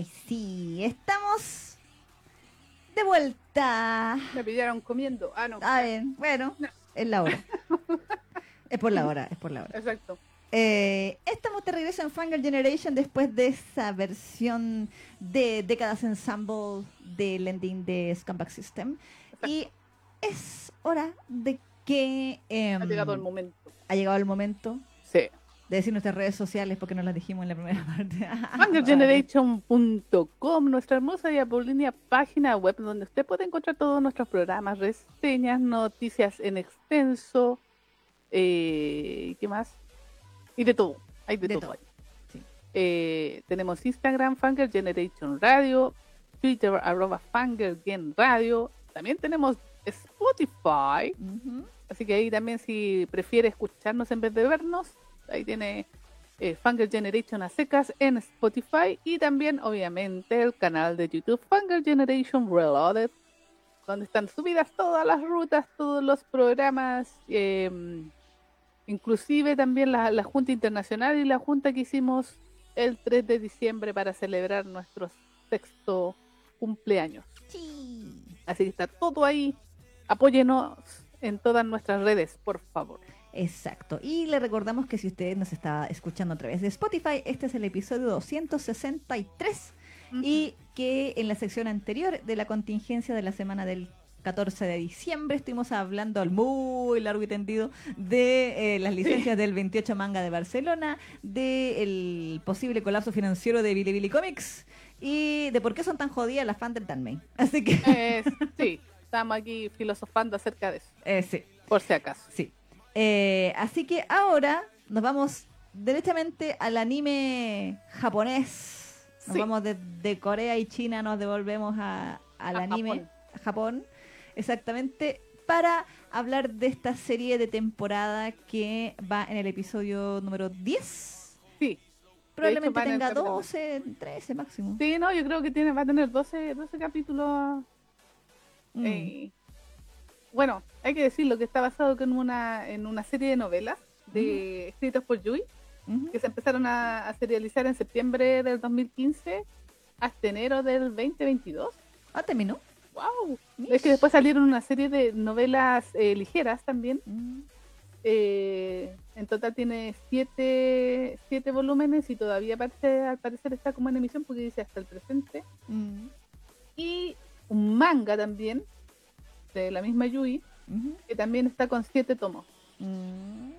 Ay, sí, estamos de vuelta. Me pillaron comiendo. Ah, no. Ah, bien, bueno, es la hora. es por la hora, es por la hora. Exacto. Eh, estamos de regreso en Fangirl Generation después de esa versión de Décadas Ensemble del ending de Scumbag System. Y es hora de que... em, Ha llegado el momento. ha llegado el momento Sí. De decir nuestras redes sociales porque no las dijimos en la primera parte. Fangergeneration.com, nuestra hermosa y apolínea página web donde usted puede encontrar todos nuestros programas, reseñas, noticias en extenso, eh, ¿qué más? Y de todo, hay de, De todo. todo, sí. Eh, tenemos Instagram, Fanger Generation Radio, Twitter, arroba Gen Radio, también tenemos Spotify. Así que ahí también si prefiere escucharnos en vez de vernos, ahí tiene eh, Generation a secas en Spotify y también obviamente el canal de YouTube Fanger Generation Reloaded, donde están subidas todas las rutas, todos los programas, eh, inclusive también la, la Junta Internacional y la Junta que hicimos el 3 de diciembre para celebrar nuestro sexto cumpleaños. Sí. Así que está todo ahí. Apóyenos en todas nuestras redes, por favor. Exacto. Y le recordamos que si usted nos está escuchando a través de Spotify, este es el episodio 263 y que en la sección anterior de la contingencia de la semana del 14 de diciembre estuvimos hablando al muy largo y tendido de eh, las licencias del 28 manga de Barcelona, del posible colapso financiero de Billy Billy Comics y de por qué son tan jodidas las fans del Tanmay. Así que, Eh, sí, estamos aquí filosofando acerca de eso, eh, sí. por si acaso. Sí. Eh, así que ahora nos vamos directamente al anime japonés. Nos Sí. vamos de, de Corea y China, nos devolvemos a- al A anime Japón. Japón. Exactamente. Para hablar de esta serie de temporada que va en el episodio número 10. Sí, Probablemente tenga capítulo 12, 13 máximo. sí, no, yo creo que tiene, va a tener 12, 12 capítulos. Mm. eh, bueno, hay que decirlo que está basado en una, en una serie de novelas de, escritas por Yui, que se empezaron a, a serializar en septiembre del 2015 hasta enero del 2022. Ah, terminó. ¡Wow! Mish. Es que después salieron una serie de novelas eh, ligeras también. Mm. Eh, en total tiene siete, siete volúmenes y todavía parece, al parecer está como en emisión porque dice hasta el presente. Mm. Y un manga también de la misma Yui que también está con siete tomos. Mm.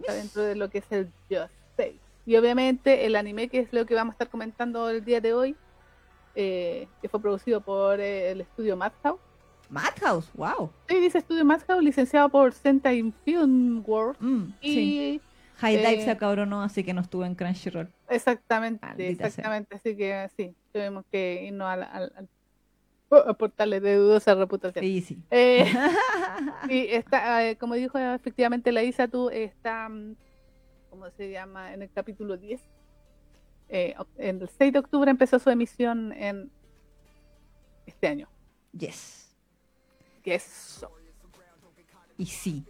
Está dentro de lo que es el Just Say. Y obviamente el anime que es lo que vamos a estar comentando el día de hoy, eh, que fue producido por eh, el estudio Madhouse. Madhouse, wow. Sí, dice estudio Madhouse, licenciado por Sentai Film World. Mm, Y sí. High Dive eh, se acabronó, así que no estuvo en Crunchyroll. Exactamente, Maldita sea. exactamente. Así que sí, tuvimos que irnos al, al, al- a portales de dudosa reputación. Sí, sí. Eh, y está, eh, como dijo efectivamente la Isa, tú está, mm, ¿cómo se llama? En el capítulo 10. Eh, en el 6 de octubre empezó su emisión en este año. yes. Eso. Y sí.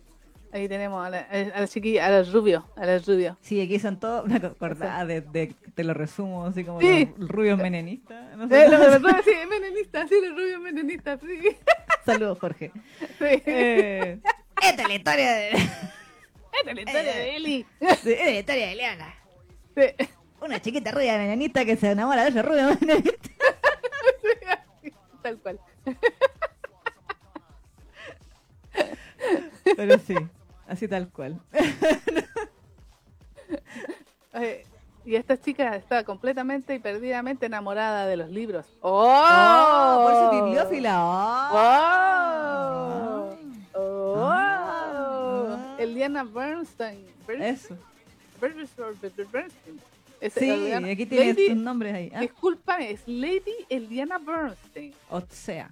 Ahí tenemos a la, a la chiquilla, a la rubio, a la rubio. Sí, aquí son todos. Me acordaba de, de- Te lo resumo, así como Sí. los rubios menenistas. No sé. Eh, la verdad, sí, es menenista, sí, el rubio es menenista, sí. Saludos, Jorge. sí. Eh, esta es la historia de, Esta es la historia de Eli. esta es la historia de. Sí. Una chiquita rubia menenista que se enamora de ese rubio menenista. Tal cual. Pero sí, así tal cual. Eh, y esta chica está completamente y perdidamente enamorada de los libros. ¡Oh! ¡Oh! por su bibliófila. ¡Oh! ¡Oh! ¡Oh! Ah. Eliana Bernstein. Bern- Eso. Bernstein. Bernstein. Es Sí, Eliana- aquí tiene Lady- sus nombres ahí. ¿ah? Discúlpame, es Lady Eliana Bernstein. O sea,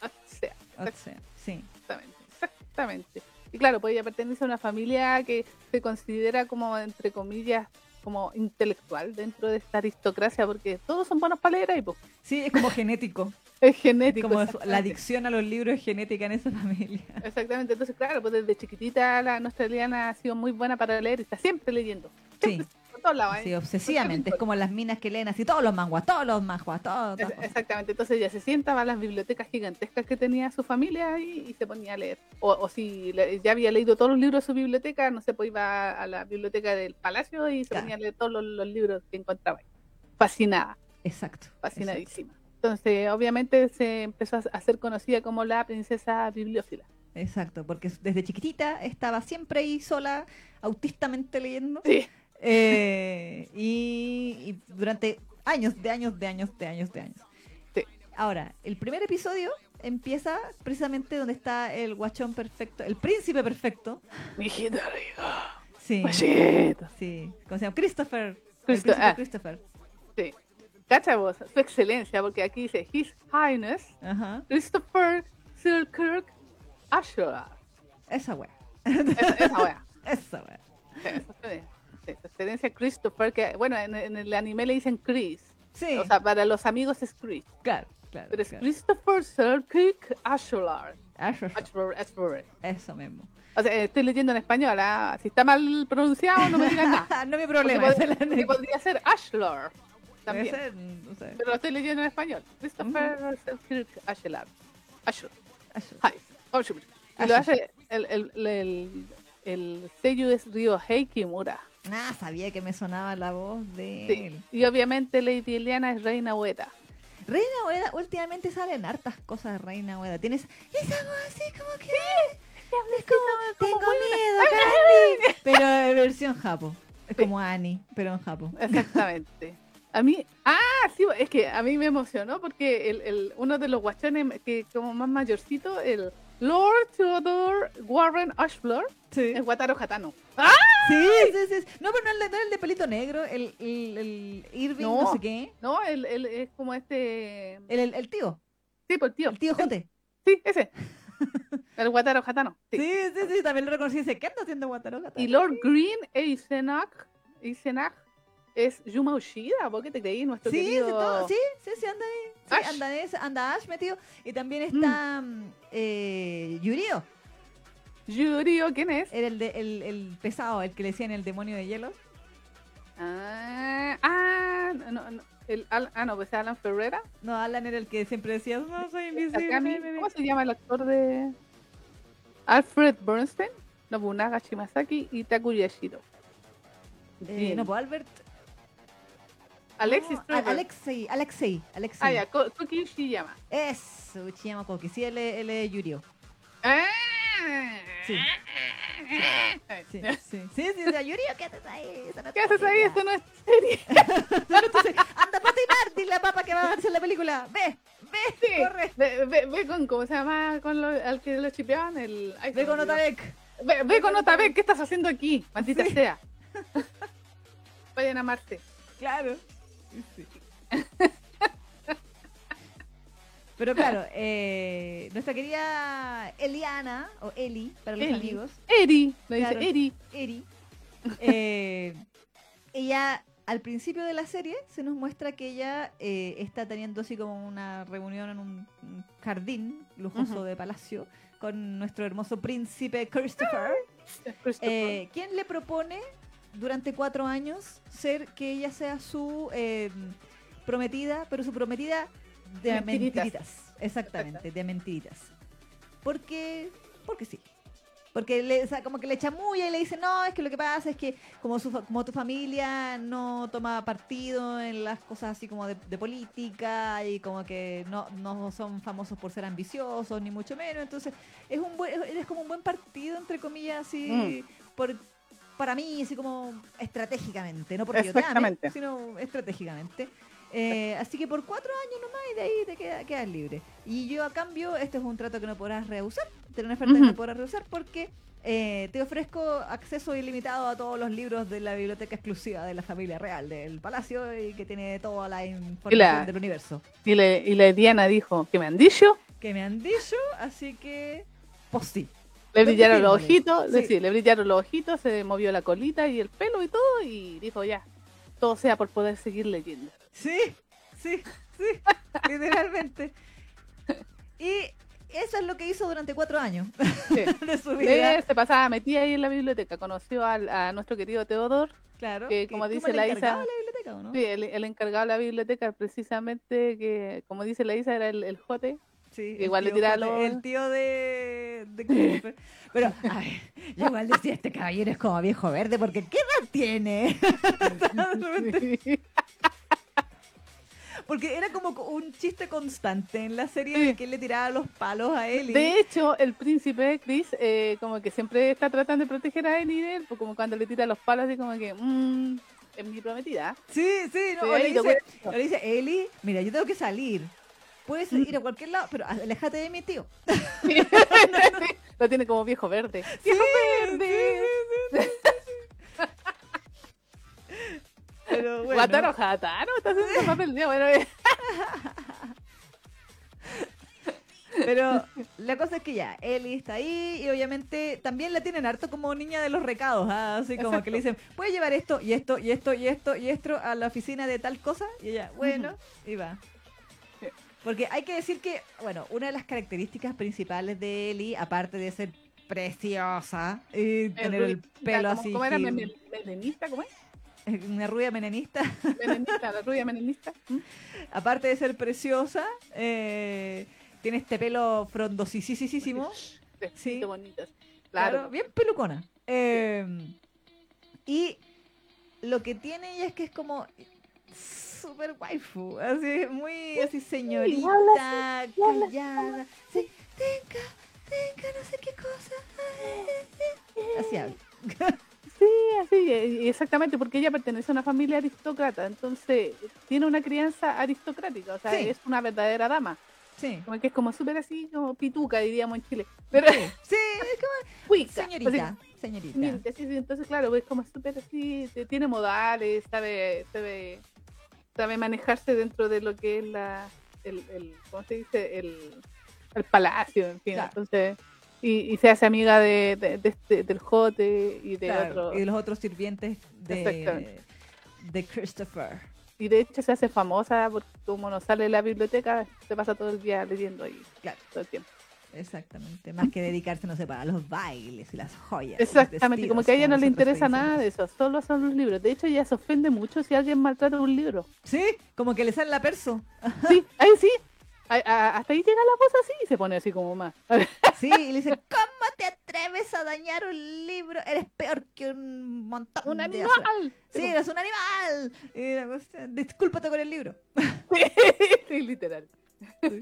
O sea, o sea, sí. Exactamente, exactamente. Y claro, pues ella pertenece a una familia que se considera como, entre comillas, como intelectual dentro de esta aristocracia, porque todos son buenos para leer ahí, pues. Sí, es como genético. Es genético. Como la adicción a los libros es genética en esa familia. Exactamente, entonces claro, pues desde chiquitita la nuestra Eliana ha sido muy buena para leer y está siempre leyendo. Sí. Todos lados. ¿eh? Sí, obsesivamente. Es como las minas que leen así todos los manguas, todos los manguas, todos. Es- Exactamente, entonces ella se sienta, va a las bibliotecas gigantescas que tenía su familia ahí y se ponía a leer. O, o si le- ya había leído todos los libros de su biblioteca, no sé, pues iba a la biblioteca del palacio y se Claro. ponía a leer todos los, los libros que encontraba ahí. Fascinada, Exacto. exacto. fascinadísima. Entonces, obviamente se empezó a hacer conocida como la princesa bibliófila. Exacto, porque desde chiquitita estaba siempre ahí sola, autistamente leyendo. Sí. Eh, y, y durante años, de años, de años, de años, de años. Sí. Ahora, el primer episodio empieza precisamente donde está el guachón perfecto, el príncipe perfecto. Mijita rica. Sí. Machito. Sí. ¿Cómo se llama? Christopher. El Christo- príncipe ah. Christopher. Sí. Cacha vos, su excelencia, porque aquí dice His Highness Ajá. Christopher Selkirk Ashura. Esa wea. Esa, esa wea. Esa wea. Esa excelencia. Su excelencia Christopher, que bueno, en, en el anime le dicen Chris. Sí. O sea, para los amigos es Chris. claro, claro. Pero es claro. Christopher Selkirk Ashura, Ashura. Eso mismo. O sea, estoy leyendo en español. ah, Si está mal pronunciado, no me digan nada. no hay Porque problema. pod- esa es la porque anécdota. podría ser. Puede También. ser, no sé. Pero lo estoy leyendo en español. Christopher Selkirk Ashlar. Ashur. Ashur. Hi. Ashur. Y lo hace el, el, el, el, el sello es Ryohei Kimura. Ah, sabía que me sonaba la voz de Sí. él. Y obviamente Lady Eliana es Reina Ueda. Reina Ueda, últimamente salen hartas cosas de Reina Ueda. Tienes esa voz así como que... es como, tengo miedo, Candy. Pero en versión japo. Es Sí. como Annie, pero en japo. Exactamente. A mí, ah, sí, es que a mí me emocionó porque el, el, uno de los guachones que como más mayorcito, el Lord Theodore Warren Ashfleur, Sí. es Wataru Hatano. ¡Ah! Sí, sí, sí. No, pero no el de, no el de pelito negro, el, el, el Irving, no. No. sé qué. No, él, él es como este... El, el, el tío, Sí, pues tío. el tío Jote. Sí, ese. El Wataru Hatano. sí. Sí, sí, sí, también lo reconocí. Dice, ¿qué anda haciendo Wataru Y Lord Green Eisenach, Eisenach es Yuma Ushida, ¿vos qué te creí? Nuestro Sí, sí, todo- sí, sí, sí, anda ahí. Sí, Ash. anda, anda Ash metido. Y también está mm, eh, Yurio. Yurio, ¿quién es? Era el, de, el, el pesado, el que le decían el demonio de hielo. Ah, ah, no, no, el Al- ah, no, pues es Alan Ferreira. No, Alan era el que siempre decía, no, soy invisible. Takami, bebé". ¿Cómo se llama el actor de Alfred Bernstein? Nobunaga Shimasaki y Taku Yashiro. Eh, no, pues Albert. Alexis no, Alexei, Alexei, Alexei. Ah, ya, Ko- Koki Ushiyama. Eso, Uchiyama Koki. Sí, él, es- él es Yurio. Ah. Sí. Sí, sí, sí, sí, o sea, Yurio, ¿qué haces ahí? Eso no ¿Qué haces ahí? Esto no es serie. Anda a patinar, dile a papá que va a hacer la película. Ve, ve, Sí. corre. Ve, ve, ve con, ¿cómo se llama? Con lo, al que lo chipeaban, el... ay, Ve con. Otabek. Ve, ve con Otabek, ¿qué estás haciendo aquí? Maldita Sí. sea. Vayan a Marte. Claro. Sí. Pero claro, eh, nuestra querida Eliana, o Eli, para los Eli. amigos, Eri, dice Claro. Eri. Eri, eh, ella al principio de la serie se nos muestra que ella eh, está teniendo así como una reunión en un jardín lujoso de palacio con nuestro hermoso príncipe Christopher. Christopher. Eh, ¿Quién le propone durante cuatro años ser que ella sea su eh, prometida, pero su prometida de Mentiritas. mentiritas? Exactamente, de mentiritas. Porque, porque sí. Porque le, o sea, como que le chamulla y le dice, no, es que lo que pasa es que como, su, como tu familia no toma partido en las cosas así como de, de política y como que no, no son famosos por ser ambiciosos, ni mucho menos. Entonces, es un buen, es como un buen partido, entre comillas, así, por, para mí, así como estratégicamente, no porque yo te ame, sino estratégicamente. Eh, así que por cuatro años nomás y de ahí te queda- quedas libre. Y yo a cambio, este es un trato que no podrás rehusar, tener una oferta que no podrás rehusar porque eh, te ofrezco acceso ilimitado a todos los libros de la biblioteca exclusiva de la familia real del palacio y que tiene toda la información la- del universo Y, le, y la Diana dijo, ¿qué me han dicho? que me han dicho, así que pues sí. Le ¿Dónde brillaron los ojitos, le- Sí. sí, le brillaron los ojitos, se movió la colita y el pelo y todo, y dijo ya, todo sea por poder seguir leyendo. Sí, sí, sí, literalmente. Y eso es lo que hizo durante cuatro años Sí. de su vida. Le- se pasaba metida ahí en la biblioteca, conoció al- a nuestro querido Teodor, Claro. Que, que como dice la Isa- la biblioteca, ¿o no? Sí, el, el encargado de la biblioteca, precisamente, que como dice la Isa, era el, el jote. Sí, Igual le el tío tira los- El tío de, de. Pero, a ver, yo igual decía, este caballero es como viejo verde, porque ¿qué edad tiene? Sí. Porque era como un chiste constante en la serie de que él le tiraba los palos a él. y- De hecho, el príncipe Chris, eh, como que siempre está tratando de proteger a Ellie de él, pues como cuando le tira los palos, así como que, mmm, es mi prometida. Sí, sí, no, Sí, o le dice, cuento. o le dice, Eli, mira, yo tengo que salir. Puedes ir a cualquier lado, pero aléjate de mi tío. Lo tiene como viejo verde. Sí, ¡Viejo sí, verde! sí, sí, sí. Pero bueno. Guataro Hataro, está haciendo el papel de bueno, eh. Pero la cosa es que ya, Ellie está ahí y obviamente también la tienen harto como niña de los recados, ¿ah? así como que le dicen, puedes llevar esto y esto y esto y esto y esto a la oficina de tal cosa y ella, bueno, y va. Porque hay que decir que, bueno, una de las características principales de Ellie, aparte de ser preciosa y tener el pelo ¿cómo- así, ¿Cómo era? gil- Mene- ¿Melenista? ¿Cómo es? una rubia menenista, Melenista, la rubia melenista. ¿Mm? aparte de ser preciosa, eh, tiene este pelo frondosísimo. Sí, bonitos. Claro, Claro. bien pelucona. Eh, y lo que tiene ella es que es como súper waifu, así, muy así señorita, habla callada. Sí, tenga, tenga, no sé qué cosa. Así habla. Sí, así, exactamente, porque ella pertenece a una familia aristócrata, entonces tiene una crianza aristocrática, o sea, Sí. es una verdadera dama, Sí. como que es como súper así, como pituca, diríamos en Chile, pero Sí, es como cuica, señorita, así, señorita. sí, sí, entonces claro, es como súper así, tiene modales, sabe, sabe, sabe manejarse dentro de lo que es la, el, el ¿cómo se dice? El, el palacio, en fin, Claro. entonces, y, y se hace amiga de, de- de este- del jote y de Claro, otro, y de los otros sirvientes de, de Christopher. Y de hecho se hace famosa porque como no sale de la biblioteca, se pasa todo el día leyendo ahí Claro. todo el tiempo. Exactamente, más que dedicarse, no sé, para los bailes y las joyas. Exactamente, como que a ella no le interesa nada de eso, solo son los libros. De hecho, ella se ofende mucho si alguien maltrata un libro. Sí, como que le sale la perso. Sí, ahí sí. A- a- hasta ahí llega la voz así y se pone así como más. Sí, y le dice, ¿cómo te atreves a dañar un libro? Eres peor que un montón ¡Un animal! basura". Sí, eres un animal. Y la cosa, discúlpate con el libro. Sí, literal. Sí.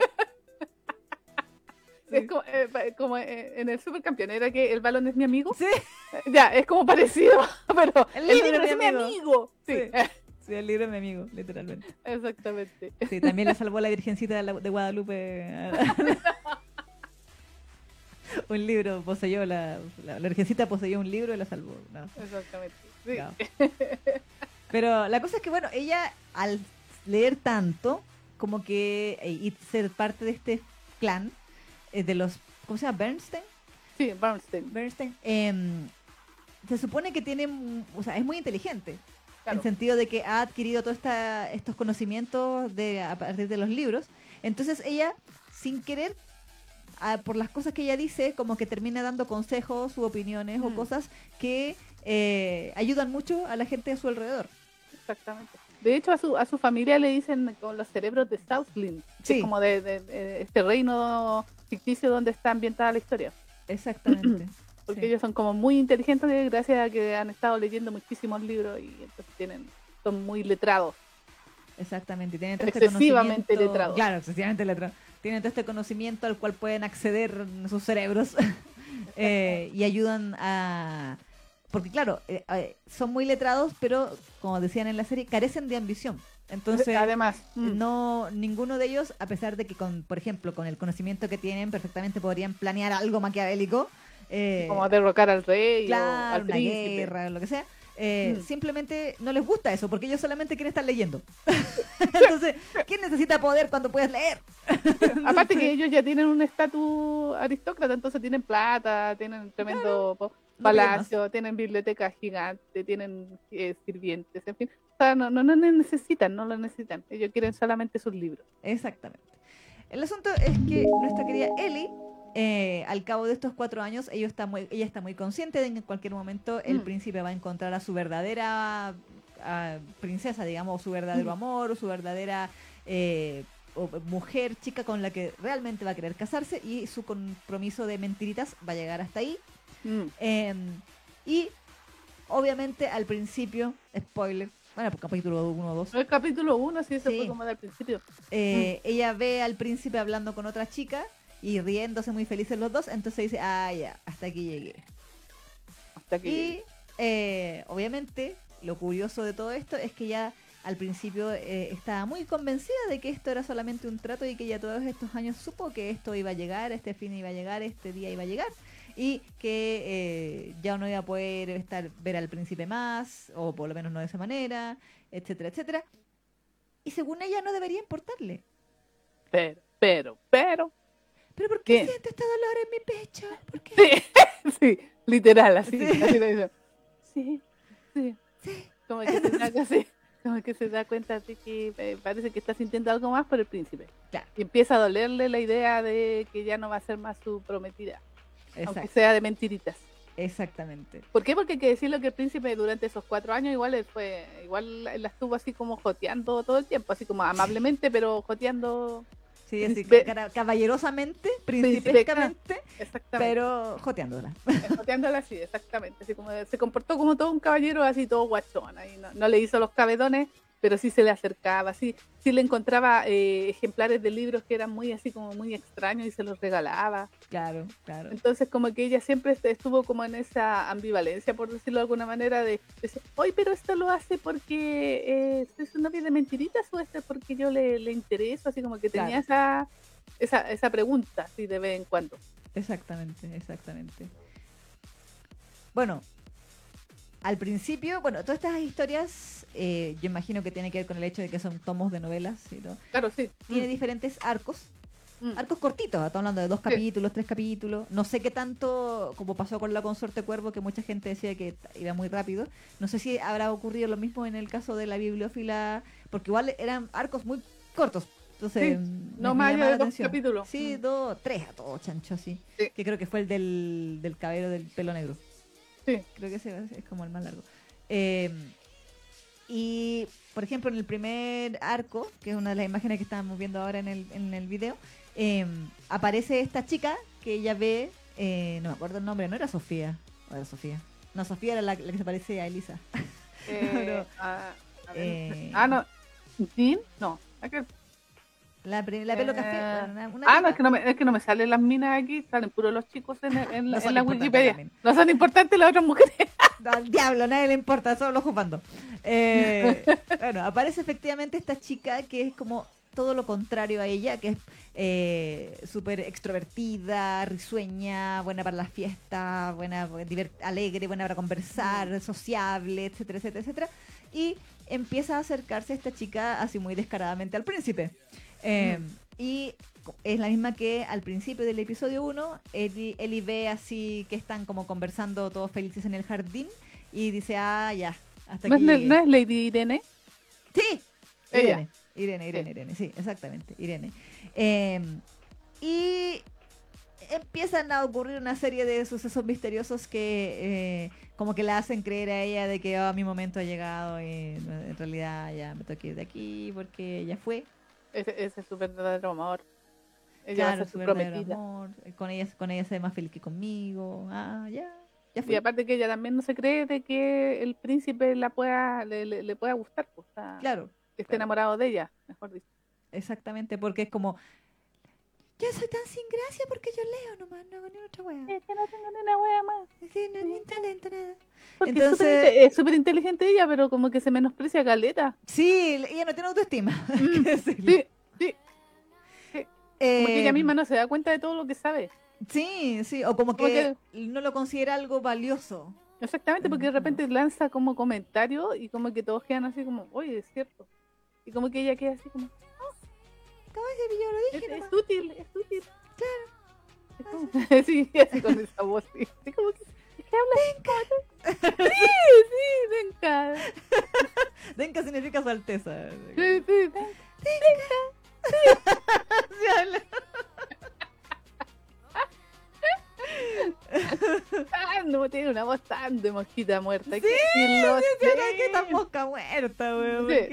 Es como, eh, como, eh, en el supercampeón, era que el balón es mi amigo. Sí, Ya, es como parecido, pero El el, libro es mi mi amigo. amigo. Sí, Sí. sí, el libro es mi amigo, literalmente. exactamente. Sí, también la salvó la Virgencita de, Guadalupe. un libro poseyó, la, la, la Virgencita poseyó un libro y la salvó. ¿no? Exactamente. Sí. Pero la cosa es que, bueno, ella al leer tanto, como que, eh, y ser parte de este clan, eh, de los, ¿cómo se llama? Bernstein. Sí, Bernstein. Bernstein. em, se supone que tiene, o sea, es muy inteligente. En Claro. el sentido de que ha adquirido todos estos conocimientos de, a partir de los libros. Entonces ella, sin querer, ah, por las cosas que ella dice, como que termina dando consejos u opiniones o Mm. cosas que eh, ayudan mucho a la gente a su alrededor. Exactamente. De hecho, a su, a su familia le dicen con los cerebros de Southland, que Sí. es como de, de- de este reino ficticio donde está ambientada la historia. Exactamente. Porque Sí. ellos son como muy inteligentes gracias a que han estado leyendo muchísimos libros y entonces tienen, son muy letrados. Exactamente. Tienen todo este Excesivamente conocimiento- letrados. Claro, excesivamente letrados. Tienen todo este conocimiento al cual pueden acceder sus cerebros eh, y ayudan a... Porque claro, eh, eh, son muy letrados, pero como decían en la serie, carecen de ambición. Entonces, Además, mm, no ninguno de ellos, a pesar de que, con, por ejemplo, con el conocimiento que tienen, perfectamente podrían planear algo maquiavélico. eh, como derrocar al rey o claro, al una príncipe. guerra, lo que sea. eh, Mm. Simplemente no les gusta eso, porque ellos solamente quieren estar leyendo. Entonces, ¿quién necesita poder cuando puedes leer? Aparte que ellos ya tienen un estatus aristócrata, entonces tienen plata, tienen tremendo no palacio, tienen bibliotecas gigantes, tienen eh, sirvientes, en fin. O sea, no, no, no necesitan, no lo necesitan. Ellos quieren solamente sus libros. Exactamente. El asunto es que nuestra querida Ellie eh, al cabo de estos cuatro años, ella está muy, ella está muy consciente de que en cualquier momento el Mm. príncipe va a encontrar a su verdadera princesa, digamos, o su verdadero Mm. amor, o su verdadera eh, o mujer, chica con la que realmente va a querer casarse y su compromiso de mentiritas va a llegar hasta ahí. Mm. Eh, y obviamente al principio, spoiler, bueno, pues capítulo 1 o 2, El capítulo 1, sí, eso Sí. fue como del principio. eh, ella ve al príncipe hablando con otra chica y riéndose muy felices los dos, entonces dice, ah, ya, hasta aquí llegué. Hasta Y eh, obviamente lo curioso de todo esto es que ya al principio eh, estaba muy convencida de que esto era solamente un trato y que ya todos estos años supo que esto iba a llegar, este fin iba a llegar, este día iba a llegar y que eh, ya no iba a poder estar ver al príncipe más o por lo menos no de esa manera, etcétera, etcétera. Y según ella no debería importarle. Pero, pero, pero. ¿Pero por qué ¿Qué? siento este dolor en mi pecho? ¿Por qué? Sí, sí, literal, así. Sí. así lo dice. Sí, sí. Sí. Como que, se da, así, como que se da cuenta de que eh, parece que está sintiendo algo más por el príncipe. Claro. Y empieza a dolerle la idea de que ya no va a ser más su prometida, aunque sea de mentiritas. exactamente. ¿Por qué? Porque hay que decirlo que el príncipe durante esos cuatro años igual fue, igual la estuvo así como joteando todo el tiempo, así como amablemente, pero joteando Sí, así cara- caballerosamente, principescamente, exactamente. pero joteándola. Joteándola así, exactamente. Así como se comportó como todo un caballero, así todo guachón. Ahí no, no le hizo los cabedones, pero sí se le acercaba, sí, sí le encontraba eh, ejemplares de libros que eran muy así como muy extraños y se los regalaba. Claro, claro. Entonces como que ella siempre est- estuvo como en esa ambivalencia, por decirlo de alguna manera, de decir, oye, pero esto lo hace porque eh, soy su novia de mentiritas o esto es porque yo le, le intereso, así como que tenía esa, esa, esa pregunta, así de vez en cuando. Exactamente, exactamente. Bueno, al principio, bueno, todas estas historias, eh, yo imagino que tiene que ver con el hecho de que son tomos de novelas y todo. Claro, sí. Tiene Mm, diferentes arcos, mm. arcos cortitos, estamos hablando de dos capítulos, tres capítulos. No sé qué tanto, como pasó con la consorte Cuervo, que mucha gente decía que iba muy rápido. No sé si habrá ocurrido lo mismo en el caso de la bibliófila, porque igual eran arcos muy cortos. Entonces, Sí, no más allá de dos atención. capítulos. Sí, Mm. dos, tres a todo chancho así. Sí. Que creo que fue el del, del cabello del pelo negro. Sí. Creo que ese es como el más largo. Eh, y, por ejemplo, en el primer arco, que es una de las imágenes que estamos viendo ahora en el, en el video, eh, aparece esta chica que ella ve, eh, no me acuerdo el nombre, no era Sofía, o era Sofía. No, Sofía era la, la que se parece a Elisa. Eh, Pero, ah, a ver, eh, ah, no. ¿Jean? No. La, la pelo café. Bueno, una- una ah, no, es que no, me, es que no me salen las minas aquí, salen puros los chicos en, en, la- No en la Wikipedia. también. No son importantes las otras mujeres. Al diablo, a nadie le importa, solo jugando. Eh, bueno, aparece efectivamente esta chica que es como todo lo contrario a ella, que es eh, súper extrovertida, risueña, buena para las fiestas, buena, alegre, buena para conversar, sociable, etcétera, etcétera, etcétera. Y empieza a acercarse esta chica así muy descaradamente al príncipe. Eh, Y es la misma que al principio del episodio 1, Ellie, Ellie ve así que están como conversando todos felices en el jardín y dice, ah, ya, hasta ¿No es, aquí ne- llegué". no es Lady Irene? Sí, Ella. Irene, Irene, Irene, Irene, sí, exactamente, Irene. Eh, y empiezan a ocurrir una serie de sucesos misteriosos que eh, como que la hacen creer a ella de que "Oh, mi momento ha llegado y en realidad ya me tengo que ir de aquí porque ella fue. Ese, ese es su verdadero amor. Ella va a Claro, ser su su verdadero prometida. amor. Con ella, con ella se ve más feliz que conmigo. Ah, ya, ya Y aparte que ella también no se cree de que el príncipe la pueda, le, le- le pueda gustar, pues, o sea, Claro, que esté claro. enamorado de ella, mejor dicho. exactamente, porque es como, yo soy tan sin gracia porque yo leo nomás, no hago ni otra wea. Es que no tengo ni una wea más. Sí, no, ni talento, nada. Porque Entonces- es súper inteligente ella, pero como que se menosprecia a Caleta. Sí, ella no tiene autoestima. Mm. Sí, sí. Como que ella Eh, misma no se da cuenta de todo lo que sabe. Sí, sí, o como Como que no lo considera algo valioso. Exactamente, porque de repente lanza como comentarios y como que todos quedan así como, oye, es cierto. Y como que ella queda así como, Yo lo es, dije es nomás. útil, es útil. Claro. sí, así con esa voz, sí. Así como que, es que habla como- Sí, sí, venga. Denka significa su alteza. Sí, sí, ven. Sí, habla. no, tiene una voz tan de mosquita muerta. Sí, que decirlo, Sí, sí. que está mosca muerta, weón. ¿por Sí.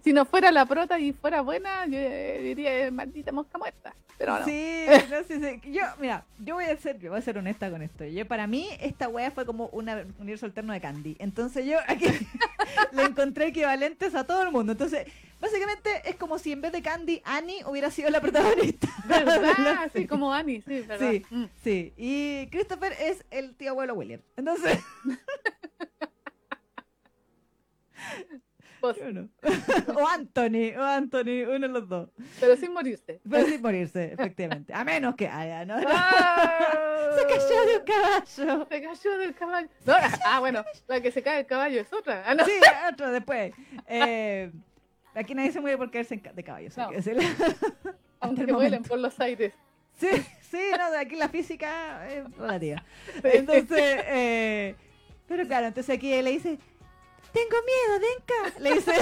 Si no fuera la prota y fuera buena, yo eh, diría eh, maldita mosca muerta. Pero no. Sí, no sé, sí. Yo, mira, yo voy a ser, yo voy a ser honesta con esto. Yo, para mí, esta wea fue como una- un universo alterno de Candy. Entonces yo aquí le encontré equivalentes a todo el mundo. Entonces, básicamente es como si en vez de Candy, Annie hubiera sido la protagonista. ¿Verdad? Así como Annie, sí, ¿verdad? Sí, Mm. sí. Y Christopher es el tío abuelo William. Entonces, Vos, yo no. o Anthony, o Anthony, uno de los dos. pero sin morirse. Pero sin morirse, efectivamente. A menos que haya, ¿no? ¡Ah! Se cayó de un caballo. Se cayó del caballo. No, ah, bueno, la que se cae del caballo es otra. Ah, no. Sí, otro después. Eh, aquí nadie se mueve por caerse de caballo. No. hay que decirlo. Aunque el vuelen por los aires. Sí, sí, no, de aquí la física es relativa. Entonces, eh, pero claro, entonces aquí le dice, tengo miedo, Denka. Le dice,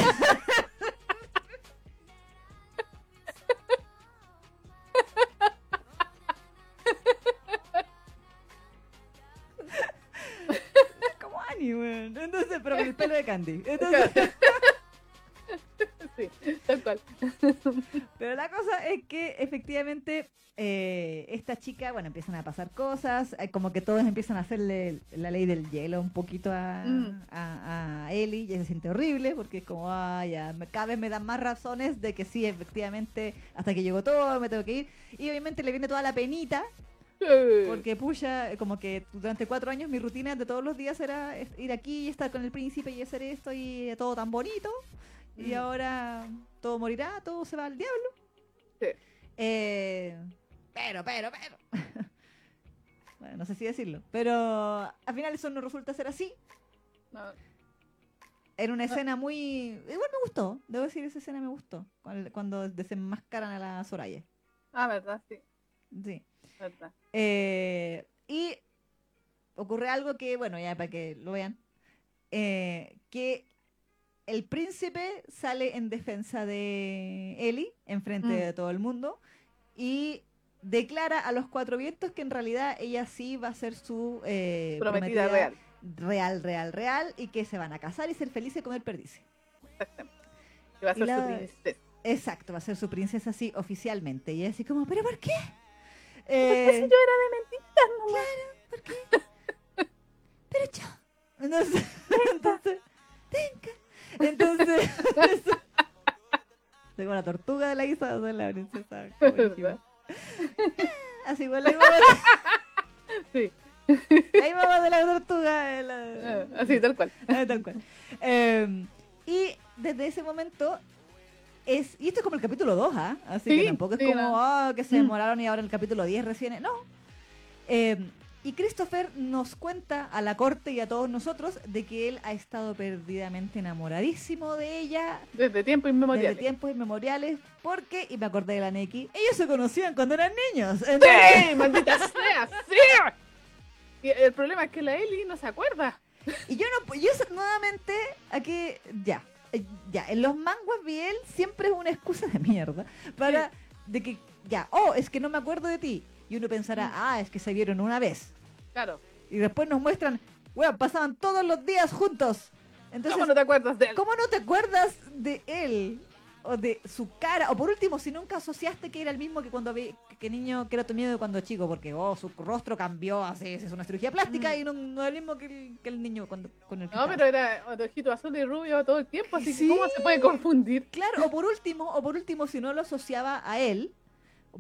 como Annie, weón. Entonces, pero con el pelo de Candy. Entonces, Sí, tal cual. Pero la cosa es que efectivamente eh, esta chica, bueno, empiezan a pasar cosas, eh, como que todos empiezan a hacerle la ley del hielo un poquito a, Mm. a, a Ellie y ella se siente horrible porque es como, ah, ya, me- cada vez me dan más razones de que sí, efectivamente, hasta que llegó todo, me tengo que ir. Y obviamente le viene toda la penita porque pucha, como que durante cuatro años mi rutina de todos los días era ir aquí y estar con el príncipe y hacer esto y todo tan bonito. Y Mm. ahora todo morirá, todo se va al diablo. Sí. Eh, pero, pero, pero. bueno, no sé si decirlo. Pero al final eso no resulta ser así. No, Era una Ah. escena muy... Igual me gustó. Debo decir, esa escena me gustó. Cuando, cuando desenmascaran a la Soraya. Ah, verdad, sí, Sí. verdad. Eh, y ocurre algo que, bueno, ya para que lo vean, eh, que el príncipe sale en defensa de Ellie, enfrente Mm. de todo el mundo, y declara a los cuatro vientos que en realidad ella sí va a ser su eh, Prometida real. real, real, real, y que se van a casar y ser felices y comer perdices. Exactamente. Que va a ser la- su princesa. Exacto, va a ser su princesa así oficialmente. Y ella así como, ¿pero por qué? Porque si Eh, yo era de mentira, nomás. pero yo. Entonces, entonces, Entonces, tengo la tortuga de la Isa de la princesa. como. Así igual la mamá, Sí, la mamá de la tortuga. eh, la- ah, así, tal cual. Ah, tal cual. Eh, y desde ese momento es. Y esto es como el capítulo 2, ¿ah? Así que tampoco es sí, como no. ah, que se Mm. demoraron y ahora en el capítulo 10 recién. No. Eh, y Christopher nos cuenta a la corte y a todos nosotros de que él ha estado perdidamente enamoradísimo de ella Desde tiempo inmemorial. desde tiempos inmemoriales. Porque, y me acordé de la Neki, ellos se conocían cuando eran niños. Entonces, ¡Sí! ¡Maldita sea! ¡Sí! Y el problema es que la Ellie no se acuerda. Y yo no, yo nuevamente, aquí, ya, eh, ya, en los manguas Biel siempre es una excusa de mierda para, de que, ya, oh, es que no me acuerdo de ti. Y uno pensará, ah, es que se vieron una vez. Claro. Y después nos muestran, weón, pasaban todos los días juntos. Entonces, ¿Cómo no te acuerdas de él? ¿cómo no te acuerdas de él? O de su cara, o por último, si nunca asociaste que era el mismo que cuando vi, que niño que era tu miedo de cuando chico, porque oh, su rostro cambió, así es una cirugía plástica Mm. y no, no es el mismo que el, que el niño cuando, con el No, pero era de ojito azul y rubio todo el tiempo, así Sí. que ¿cómo se puede confundir? Claro, o por último, o por último, si no lo asociaba a él,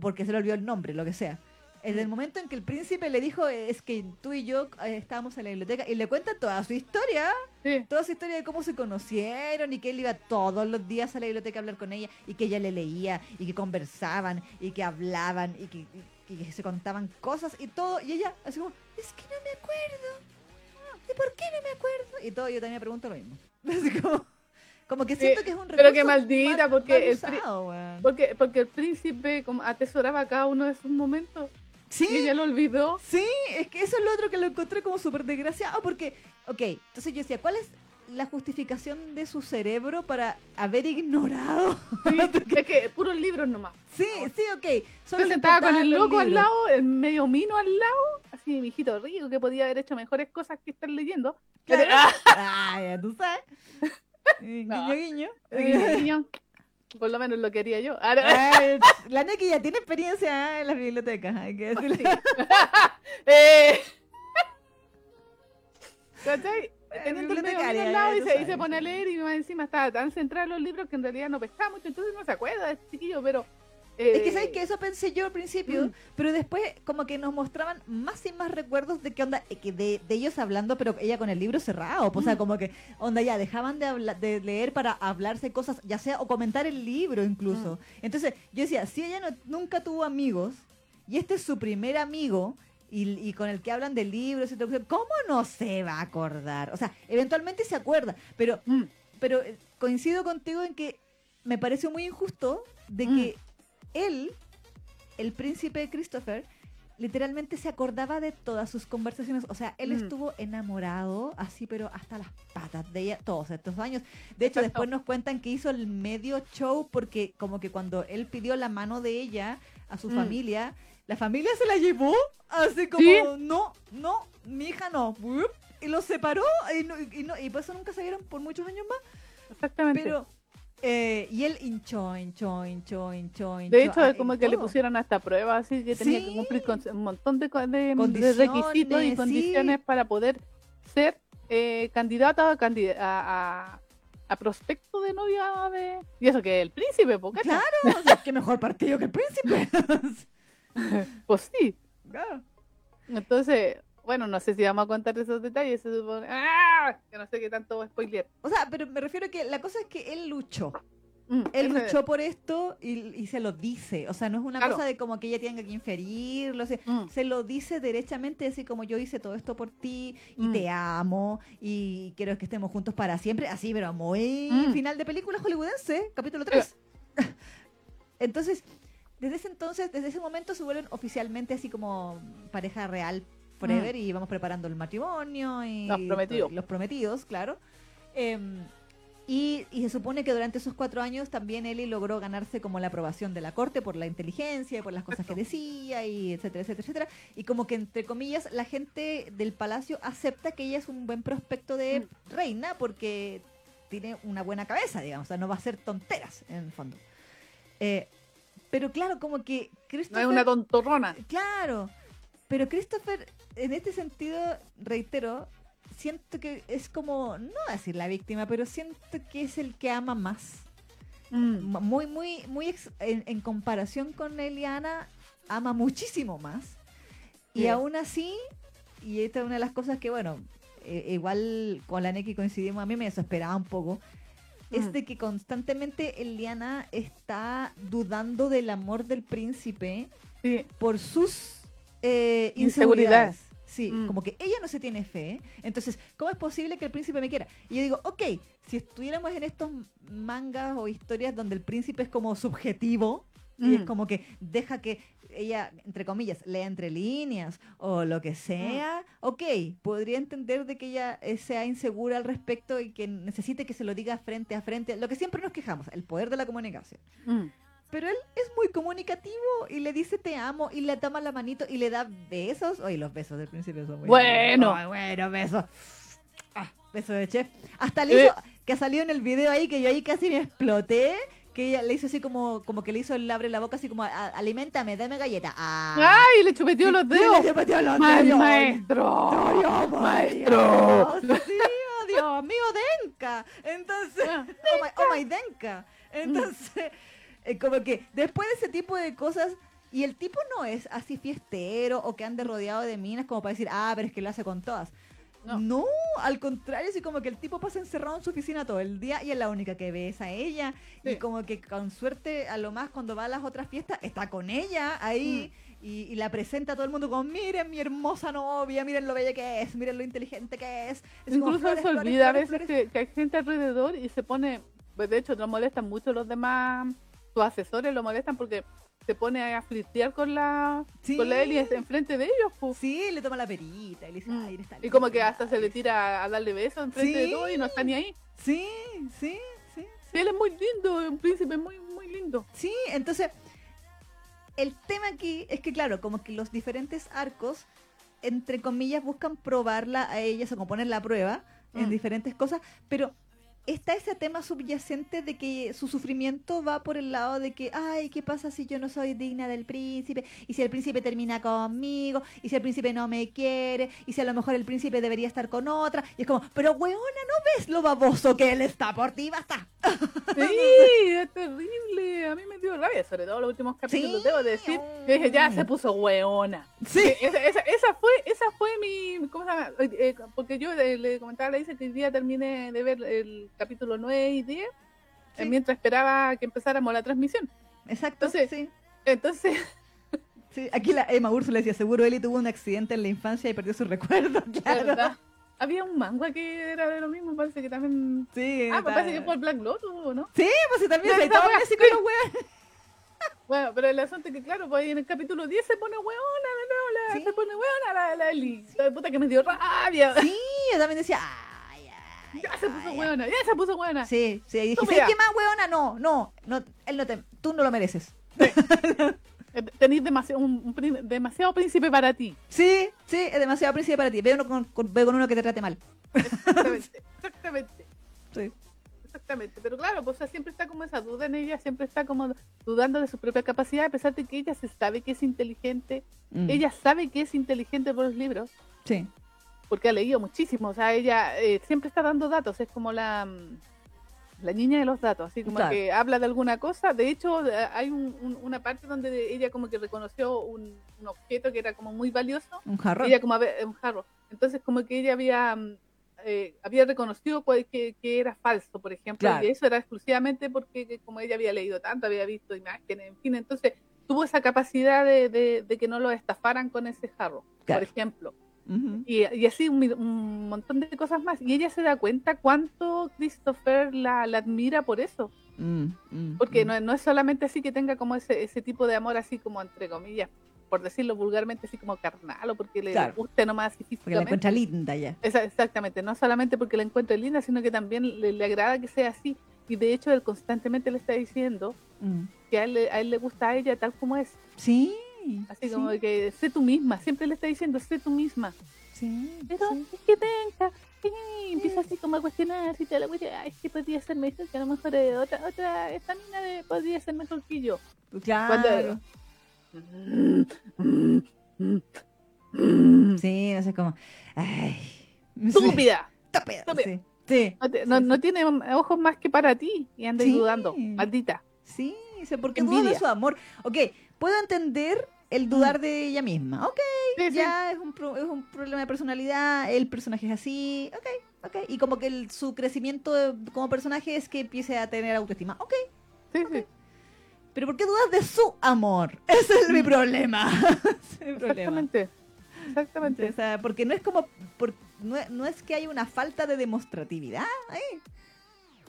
porque se le olvidó el nombre, lo que sea. En el momento en que el príncipe le dijo, es que tú y yo eh, estábamos en la biblioteca, y le cuenta toda su historia, Sí. toda su historia de cómo se conocieron, y que él iba todos los días a la biblioteca a hablar con ella, y que ella le leía, y que conversaban, y que hablaban, y que, y- y que se contaban cosas, y todo, y ella, así como, es que no me acuerdo, ¿y por qué no me acuerdo? Y todo, yo también me pregunto lo mismo. Así como, como que siento que es un pero qué recurso maldita, mal- porque mal el usado. Porque, porque el príncipe como atesoraba cada uno de sus momentos Sí, ella lo olvidó. sí, es que eso es lo otro que lo encontré como súper desgraciado, porque, ok, entonces yo decía, ¿cuál es la justificación de su cerebro para haber ignorado? Sí, es que puros libros nomás. Sí, sí, ok. Solo Se sentaba con el loco al lado, el medio mino al lado, así mi hijito rico, que podía haber hecho mejores cosas que estar leyendo. Claro. ¡Ah! Ya tú sabes. Guiño, guiño. Guiño, guiño. Por lo menos lo quería yo. Ahora- Ay, la Neki ya tiene experiencia en las bibliotecas, hay que decirle. Sí. eh... ¿Cachai? Teniendo el al lado y se, y se pone a leer y más encima estaba tan centrado en los libros que en realidad no pescaba mucho, entonces no se acuerda de este chiquillo, pero... Es que eh, sabes que eso pensé yo al principio, Mm. pero después como que nos mostraban más y más recuerdos de qué onda, eh, que de, de ellos hablando, pero ella con el libro cerrado, pues, o sea, Mm. como que onda ya dejaban de habla- de leer para hablarse cosas, ya sea o comentar el libro incluso. Mm. Entonces, yo decía, si ella no, nunca tuvo amigos y este es su primer amigo y, y con el que hablan de libros y todo, ¿cómo no se va a acordar? O sea, eventualmente se acuerda, pero mm, pero eh, coincido contigo en que me parece muy injusto de Mm. que él, el príncipe Christopher, literalmente se acordaba de todas sus conversaciones. O sea, él Mm. estuvo enamorado, así, pero hasta las patas de ella todos estos años. De hecho, después nos cuentan que hizo el medio show porque como que cuando él pidió la mano de ella a su Mm. familia, la familia se la llevó, así como, ¿Sí? no, no, mi hija no. Y los separó y, no, y, no- y por eso nunca se vieron por muchos años más. exactamente. Pero, eh, y él hinchó, hinchó, hinchó, hinchó, hinchó. de hecho, ah, es como que le pusieron hasta pruebas, así que tenía Sí. que cumplir con un montón de, requisitos y sí. condiciones para poder ser eh, candidata a, candida- a, a- a prospecto de novia de... Y eso que el príncipe, po, ¿cachai? Claro, o sea, qué mejor partido que el príncipe. Pues sí. Claro. Entonces, bueno, no sé si vamos a contar esos detalles. Se supone... ¡Ah! Que no sé qué tanto spoiler. O sea, pero me refiero a que la cosa es que él luchó. Mm, Él luchó por esto y, y se lo dice. O sea, no es una Claro. cosa de como que ella tenga que inferirlo. o sea, Mm, se lo dice derechamente, así como yo hice todo esto por ti y Mm. te amo y quiero que estemos juntos para siempre. Así, pero muy final de película hollywoodense, capítulo 3. entonces, desde ese entonces, desde ese momento se vuelven oficialmente así como pareja real forever y vamos preparando el matrimonio y Mm. Los prometidos. los prometidos, claro. Em, y, y se supone que durante esos cuatro años también Eli logró ganarse como la aprobación de la corte por la inteligencia y por las cosas que decía y etcétera, etcétera, etcétera. Y como que entre comillas la gente del palacio acepta que ella es un buen prospecto de Mm. reina porque tiene una buena cabeza, digamos, o sea, no va a hacer tonteras en el fondo. Eh, pero claro, como que No Christopher... es una tontorrona. Claro, pero Christopher, en este sentido, reitero, siento que es como, no decir la víctima, pero siento que es el que ama más. Mm, Muy, muy, muy ex- en, en comparación con Eliana, ama muchísimo más. Y Sí. aún así, y esta es una de las cosas que, bueno, eh, igual con la Neki coincidimos, a mí me desesperaba un poco, es Mm. de que constantemente Eliana está dudando del amor del príncipe sí. por sus eh, Inseguridades. inseguridades. Sí, Mm. como que ella no se tiene fe. Entonces, ¿cómo es posible que el príncipe me quiera? Y yo digo, ok, si estuviéramos en estos mangas o historias donde el príncipe es como subjetivo, y es Mm. como que deja que ella, entre comillas, lea entre líneas o lo Mm. que sea, ok, podría entender de que ella eh, sea insegura al respecto y que necesite que se lo diga frente a frente, lo que siempre nos quejamos, el poder de la comunicación. Pero él es muy comunicativo y le dice te amo y le toma la manito y le da besos. Oye, los besos del principio son muy Bueno. Bueno, besos. Ah, besos de chef. Hasta le Eh. hizo, que salió en el video ahí, que yo ahí casi me exploté. Que ella le hizo así como, como que le hizo el abre la boca así como, "A- alimentame, dame galleta. Ah. ¡Ay! Le chupeteó los dedos. le metió los dedos. maestro. Dios, por Maestro. Dios. Sí, oh, Dios mío, Denka. Entonces, Ah. oh my, oh my Denka. Entonces, eh, como que después de ese tipo de cosas, y el tipo no es así fiestero o que ande rodeado de minas como para decir, ah, pero es que lo hace con todas. No. No. al contrario, así como que el tipo pasa encerrado en su oficina todo el día y es la única que ve es a ella. Y Sí. como que con suerte, a lo más cuando va a las otras fiestas, está con ella ahí Mm. y, y la presenta a todo el mundo como, miren mi hermosa novia, miren lo bella que es, miren lo inteligente que es. Es Incluso flores, se flores, olvida a flores, veces flores. que, que hay gente alrededor y se pone, pues de hecho lo molestan mucho los demás, sus asesores lo molestan porque se pone a flirtear con la, Sí. con la Eli enfrente de ellos. pues. Sí, le toma la perita y le dice, ay, tan Y como que linda". hasta se le tira a darle besos enfrente Sí. de todo y no está ni ahí. Sí, sí, sí. Sí, él es muy lindo, un príncipe muy, muy lindo. Sí, entonces, el tema aquí es que, claro, como que los diferentes arcos entre comillas, buscan probarla a ellas o como poner la prueba en Mm. diferentes cosas, pero está ese tema subyacente de que su sufrimiento va por el lado de que, ay, ¿qué pasa si yo no soy digna del príncipe? Y si el príncipe termina conmigo, y si el príncipe no me quiere, y si a lo mejor el príncipe debería estar con otra. Y es como, pero weona, ¿no ves lo baboso que él está por ti? Basta. Sí, es terrible. A mí me dio rabia, sobre todo los últimos capítulos, Sí. debo decir. Yo dije, ya se puso hueona. Sí. Esa, esa, esa fue, esa fue mi. ¿Cómo se llama? Eh, eh, porque yo le comentaba, le dice que hoy día terminé de ver el capítulo 9 y 10 eh, Sí. mientras esperaba que empezáramos la transmisión. Exacto, Entonces, sí. Entonces, Sí, aquí la Emma Úrsula decía, seguro Eli tuvo un accidente en la infancia y perdió su recuerdo, claro. ¿verdad? Había un manga que era de lo mismo, parece que también. Sí, Ah, me está- parece que fue el Black Lotus, ¿o ¿no? Sí, pues sí, también se estaba así con los weones. Bueno, pero el asunto es que, claro, pues ahí en el capítulo 10 se pone hueona, de nuevo, la- Sí. se pone hueona la, la Eli. La puta que me dio rabia. Sí, yo también decía, ay, Ya se puso hueona, ya se puso hueona. Sí, sí, y dije, Estúpida. ¿sabes qué más weona? No, no, no, él no te, tú no lo mereces. Eh, Tenís demasiado, un, un prín- demasiado príncipe para ti. Sí, sí, es demasiado príncipe para ti. Ve, uno con, con- ve con uno que te trate mal. Exactamente, exactamente, Sí. exactamente. Pero claro, pues o sea, siempre está como esa duda en ella, siempre está como dudando de su propia capacidad, a pesar de que ella se sabe que es inteligente. Mm, Ella sabe que es inteligente por los libros, Sí. Porque ha leído muchísimo. O sea, ella eh, siempre está dando datos, es como la, mm, la niña de los datos, así como Claro. que habla de alguna cosa. De hecho, eh, hay un- un- una parte donde ella como que reconoció un, un objeto que era como muy valioso Un jarrón. ella como había- un jarro entonces como que ella había mm, eh, había reconocido que, que era falso por ejemplo Claro. y eso era exclusivamente porque que como ella había leído tanto había visto imágenes en fin entonces tuvo esa capacidad de, de- de que no lo estafaran con ese jarro Claro. por ejemplo Y, y así un, montón de cosas más y ella se da cuenta cuánto Christopher la, la admira por eso Mm, mm, porque mm. no, no es solamente así que tenga como ese, ese tipo de amor así como entre comillas por decirlo vulgarmente así como carnal o porque le Claro. guste nomás Porque la encuentra linda ya. Esa- exactamente, no solamente porque la encuentre linda, sino que también le, le agrada que sea así. Y de hecho, él constantemente le está diciendo que a él, le- a él le gusta a ella tal como es. Sí. Así sí, como que sé tú misma, siempre le está diciendo, sé tú misma. Sí. Pero sí. es que tenga. Y empieza así como a cuestionar si te la voy a es que podría ser mejor, que a lo mejor eh, otra, otra, esta mina de- podría ser mejor que yo. Claro. Estúpida. Sí, no sé cómo. Ay. sí. Estúpida. Estúpida, Sí. Sí. No, te- no- no tiene ojos más que para ti y anda Sí. dudando, maldita. Sí, dice, porque duda de su amor. Ok, puedo entender el dudar de ella misma. Ok, Sí, sí. ya es un, pro- es un problema de personalidad, el personaje es así, ok, ok. Y como que el- su crecimiento de- como personaje es que empiece a tener autoestima. Ok, Sí, sí. pero ¿por qué dudas de su amor? Ese es mi problema. Ese es mi problema. Exactamente. Exactamente. O sea, porque no es como, por- no, es- no es que haya una falta de demostratividad. ahí.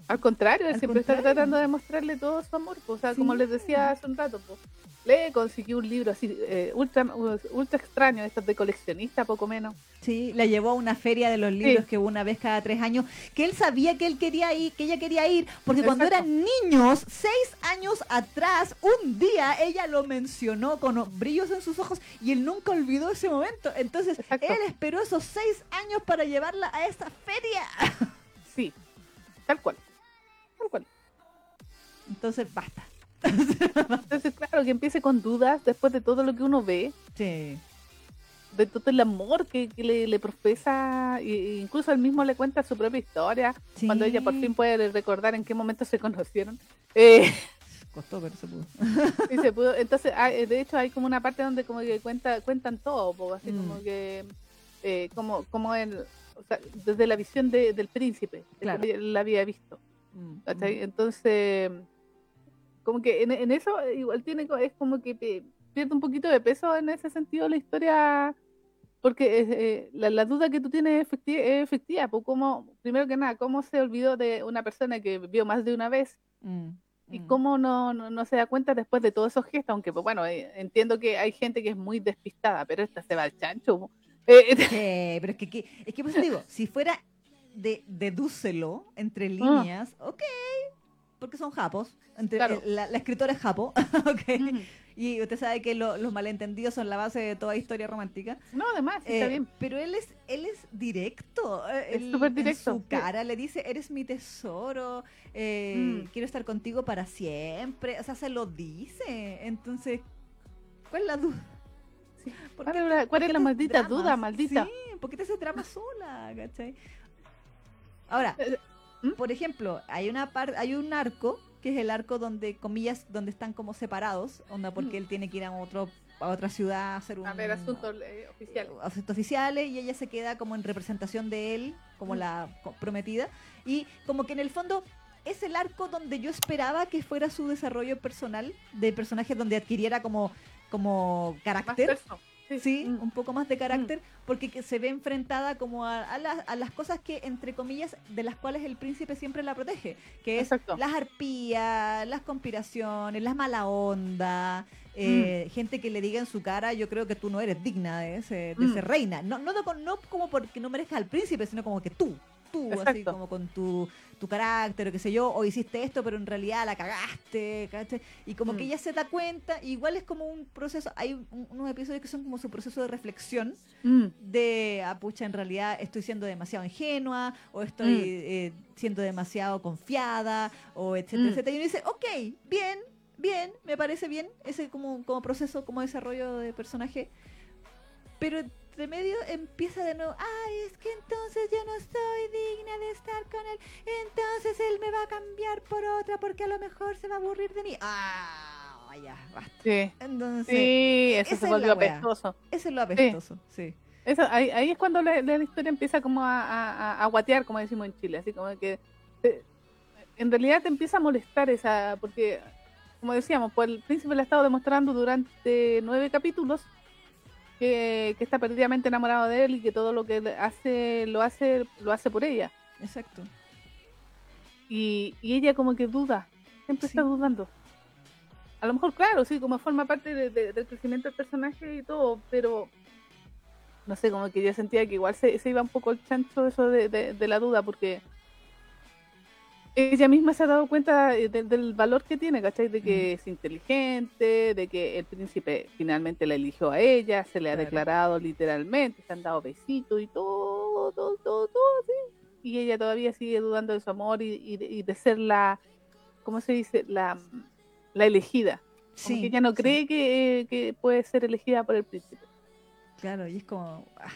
Al contrario, Al siempre está contrario. tratando de mostrarle todo su amor. pues, O sea, como les decía hace un rato, pues, le consiguió un libro así, eh, ultra, ultra extraño, estos de coleccionista, poco menos. Sí, la llevó a una feria de los libros que hubo una vez cada tres años, que él sabía que él quería ir, que ella quería ir, porque cuando eran niños, seis años atrás, un día ella lo mencionó con brillos en sus ojos y él nunca olvidó ese momento. Entonces, Exacto. él esperó esos seis años para llevarla a esa feria. Sí, tal cual. Tal cual. Entonces, basta. Entonces, claro, que empiece con dudas después de todo lo que uno ve, Sí. de todo el amor que, que le, le profesa, e- incluso él mismo le cuenta su propia historia, Sí. cuando ella por fin puede recordar en qué momento se conocieron. Eh, Costó, pero se pudo. y se pudo- entonces, hay- de hecho, hay como una parte donde como que cuenta, cuentan todo, po, así Mm. como que, eh, como, como el, o sea, desde la visión de- del príncipe, Claro. que él la había visto. Mm, mm. Entonces, como que en, en eso eh, igual tiene, es como que pierde un poquito de peso en ese sentido la historia, porque eh, la, la duda que tú tienes es efectiva, es efectiva pues como, primero que nada, cómo se olvidó de una persona que vio más de una vez Mm, y mm. cómo no, no, no se da cuenta después de todos esos gestos, aunque pues, bueno, eh, entiendo que hay gente que es muy despistada, pero esta se va al chancho. po. Eh, Sí, pero es que, que- es que pues te digo, si fuera de dedúcelo entre Ah. líneas, ok, porque son japos, entre, Claro. eh, la, la escritora es japo, ok, Ujú. y usted sabe que lo- los malentendidos son la base de toda historia romántica. No, además, está Eh, bien. Pero él es, él es directo. eh, Es súper directo, En su sí. cara le dice, eres mi tesoro, eh, Mm. quiero estar contigo para siempre. O sea, se lo dice. Entonces, ¿cuál es la duda? Sí. ¿Por ¿Cuál qué- es la- cuál es maldita dramas? duda, maldita? Sí, ¿por qué te haces drama sola? ¿Cachai? Ahora, ¿Mm? por ejemplo, hay una par hay un arco que es el arco donde comillas donde están como separados, onda porque Mm. él tiene que ir a otro a otra ciudad a hacer un A ver, asuntos eh, oficiales. asuntos oficiales y ella se queda como en representación de él, como Mm. la prometida y como que en el fondo es el arco donde yo esperaba que fuera su desarrollo personal de personaje donde adquiriera como como carácter Sí, Mm. un poco más de carácter, porque que se ve enfrentada como a, a las- a las cosas que, entre comillas, de las cuales el príncipe siempre la protege, que es Exacto. las arpías, las conspiraciones, las mala onda, eh, Mm. gente que le diga en su cara, yo creo que tú no eres digna de, ese, de Mm. ser reina. No, no, no como porque no merezcas al príncipe, sino como que tú, tú, así Exacto. como con tu, tu carácter o qué sé yo, o hiciste esto, pero en realidad la cagaste. Y como que Mm. ella se da cuenta, igual es como un proceso, hay un- unos episodios que son como su proceso de reflexión, Mm. de, ah, pucha, en realidad estoy siendo demasiado ingenua, o estoy Mm. eh, siendo demasiado confiada, o etcétera, Mm. etcétera. Y uno dice, ok, bien, bien, me parece bien, ese como, como proceso, como desarrollo de personaje. Pero entre medio empieza de nuevo, ay, es que entonces yo no soy digna de estar con él, entonces él me va a cambiar por otra porque a lo mejor se va a aburrir de mí. Ah, ya, basta. Sí. Entonces, Sí, eso se es volvió wea. apestoso. eso es lo apestoso, sí. Eso, ahí, ahí es cuando la, la historia empieza como a, a, a- a guatear, como decimos en Chile, así como que en realidad te empieza a molestar esa, porque como decíamos, pues el príncipe le ha estado demostrando durante nueve capítulos que, que está perdidamente enamorado de él y que todo lo que hace lo hace lo hace por ella Exacto. y, y ella como que duda, siempre Sí. está dudando. A lo mejor, claro, sí, como forma parte de- de- del crecimiento del personaje y todo, pero no sé, como que yo sentía que igual se, se iba un poco el chancho eso de, de- de la duda, porque ella misma se ha dado cuenta eh, de- del valor que tiene, ¿cachai? De que es inteligente, de que el príncipe finalmente la eligió a ella, se le ha Claro. declarado literalmente, se han dado besitos y todo, todo, todo, todo, así. Y ella todavía sigue dudando de su amor y, y de, y de ser la, ¿cómo se dice? La, la elegida. Como Sí, que ella no sí, cree que, que puede ser elegida por el príncipe. Claro, y es como... ah,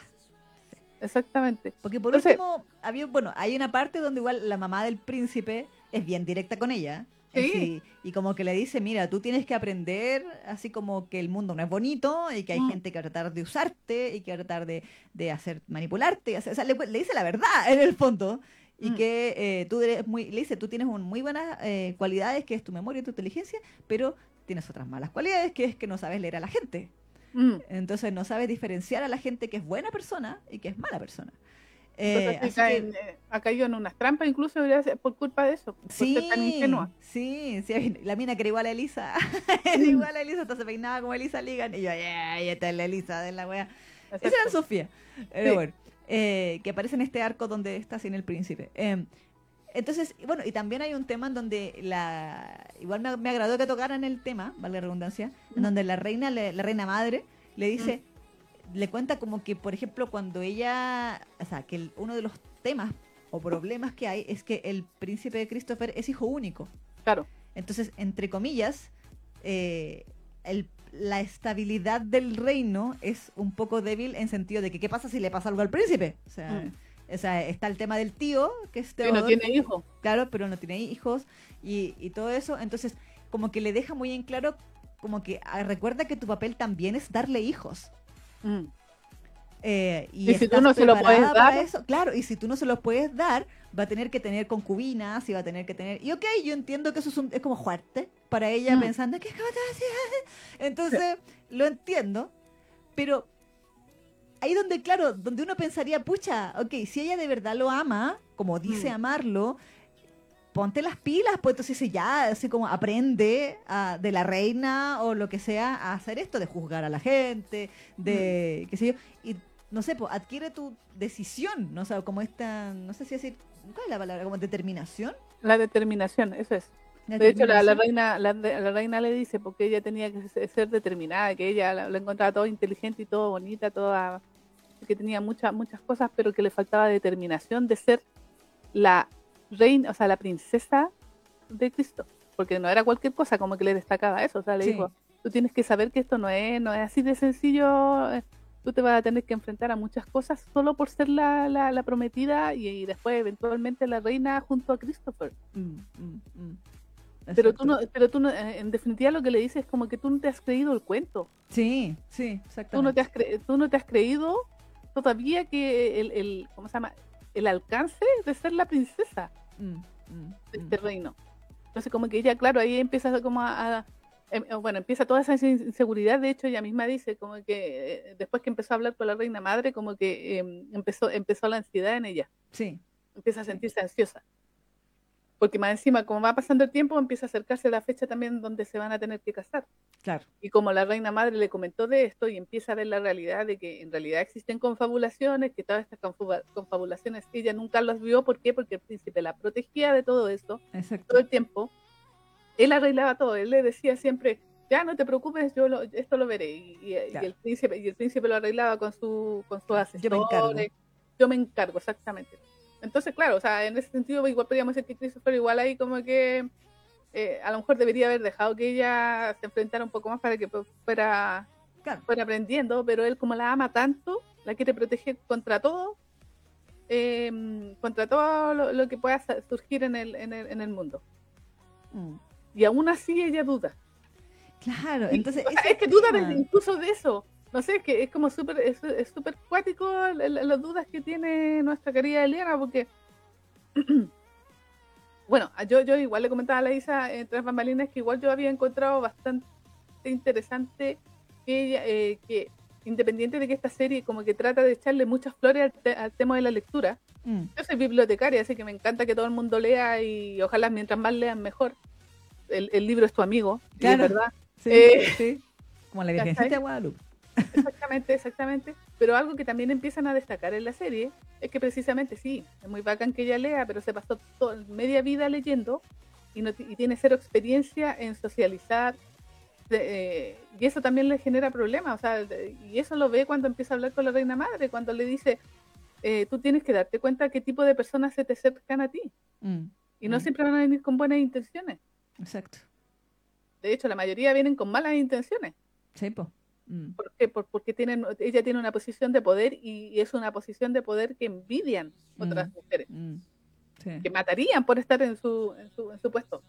Exactamente. Porque por Entonces- último, había, bueno, hay una parte donde igual la mamá del príncipe es bien directa con ella. Sí. Así, y como que le dice, mira, tú tienes que aprender, así como que el mundo no es bonito y que hay Mm. gente que va a tratar de usarte y que va a tratar de, de hacer manipularte. o sea, le, le dice la verdad en el fondo. Y Mm. que eh, tú eres muy, le dice, tú tienes un, muy buenas eh, cualidades, que es tu memoria y tu inteligencia, pero tienes otras malas cualidades, que es que no sabes leer a la gente. Mm. Entonces no sabes diferenciar a la gente que es buena persona y que es mala persona. Entonces, Eh, sí así cae que- en, eh, ha caído en unas trampas, incluso por culpa de eso, sí, tan ingenua. sí, sí, la mina que era igual a Elisa, era igual a Elisa, hasta se peinaba como Elisa Ligan, y yo, yeah, esta es la Elisa de la wea. Esa era Exacto. Sofía, pero Sí. bueno, eh, que aparece en este arco donde está sin el príncipe. Entonces, bueno, y también hay un tema en donde la. Igual me, me agradó que tocaran el tema, vale la redundancia, en donde la reina, le- la reina madre, le dice, le cuenta como que, por ejemplo, cuando ella. O sea, que el- uno de los temas o problemas que hay es que el príncipe de Christopher es hijo único. Claro. Entonces, entre comillas, eh, el- la estabilidad del reino es un poco débil en sentido de que qué pasa si le pasa algo al príncipe. O sea, Mm. O sea, está el tema del tío, que es Que no tiene hijo. claro, pero no tiene hijos y, y todo eso. Entonces, como que le deja muy en claro, como que ah, recuerda que tu papel también es darle hijos. Mm. Eh, y Y si tú no se lo puedes dar. eso, claro, y si tú no se los puedes dar, va a tener que tener concubinas y va a tener que tener. Y ok, yo entiendo que eso es, un- es como fuerte para ella Mm. pensando que Entonces, lo entiendo, pero ahí donde, claro, donde uno pensaría, pucha, ok, si ella de verdad lo ama, como dice Mm. amarlo, ponte las pilas, pues entonces dice, ya, así como aprende a- de la reina o lo que sea a hacer esto, de juzgar a la gente, de, qué sé yo, y no sé, pues adquiere tu decisión, ¿no? O sea, como esta, no sé si decir, ¿cuál es la palabra? Como determinación. La determinación, eso es. De hecho, la, reina la, la, reina le dice porque ella tenía que ser determinada, que ella la, encontraba todo inteligente y todo bonita, toda que tenía muchas muchas cosas, pero que le faltaba determinación de ser la reina, o sea, la princesa de Cristo, porque no era cualquier cosa, como que le destacaba eso, o sea, le dijo, tú tienes que saber que esto no es, no es así de sencillo, eh, tú te vas a tener que enfrentar a muchas cosas solo por ser la, la, prometida y, después eventualmente la reina junto a Christopher. Mm, mm, mm. Pero tú no, pero tú no, en definitiva lo que le dices es como que tú no te has creído el cuento. Sí, sí, exactamente. Tú no te has, tú no te has creído todavía que el, el, ¿cómo se llama? El alcance de ser la princesa de este reino. Entonces como que ella, claro, ahí empieza como a Em, eh, bueno, empieza toda esa inseguridad, de hecho ella misma dice como que eh, después que empezó a hablar con la reina madre, como que em, empezó, empezó la ansiedad en ella. Sí. Empieza a sentirse ansiosa. Porque más encima, como va pasando el tiempo, empieza a acercarse la fecha también donde se van a tener que casar. Claro. Y como la reina madre le comentó de esto y empieza a ver la realidad de que en realidad existen confabulaciones, que todas estas confabulaciones ella nunca las vio, ¿por qué? Porque el príncipe la protegía de todo esto todo el tiempo él arreglaba todo, él le decía siempre, ya no te preocupes, yo esto lo veré. Y, el príncipe, y el príncipe lo arreglaba con su, con sus asesores. Yo me encargo. Yo me encargo, exactamente. Entonces, claro, o sea, en ese sentido igual podríamos decir que Christopher igual ahí como que eh, a lo mejor debería haber dejado que ella se enfrentara un poco más para que fuera, fuera aprendiendo, pero él como la ama tanto, la quiere proteger contra todo, em, contra todo lo, que pueda surgir en el, en el, en el mundo. Mm y aún así ella duda. Claro, entonces... es que duda incluso de eso. No sé, es que es como súper es, súper cuático las dudas que tiene nuestra querida Eliana, porque... bueno, yo, yo igual le comentaba a la Isa entre las bambalinas que igual yo había encontrado bastante interesante que ella, eh, que independiente de que esta serie como que trata de echarle muchas flores al, tema de la lectura, mm. yo soy bibliotecaria, así que me encanta que todo el mundo lea y ojalá mientras más lean mejor el, libro es tu amigo, claro. verdad. Sí, eh, sí. Como la Virgencita de Guadalupe. Exactamente, exactamente. Pero algo que también empiezan a destacar en la serie es que precisamente sí, es muy bacán que ella lea, pero se pasó toda, media vida leyendo y, no, y tiene cero experiencia en socializar. Eh, y eso también le genera problemas. O sea, y eso lo ve cuando empieza a hablar con la reina madre, cuando le dice, eh, tú tienes que darte cuenta qué tipo de personas se te acercan a ti. Mm, y no mm. siempre van a venir con buenas intenciones. Exacto. De hecho, la mayoría vienen con malas intenciones. Sí, pues. ¿Por qué? porque tienen, ella tiene una posición de poder y es una posición de poder que envidian otras mm. mujeres. Mm. Que matarían por estar en su, en su, en su puesto.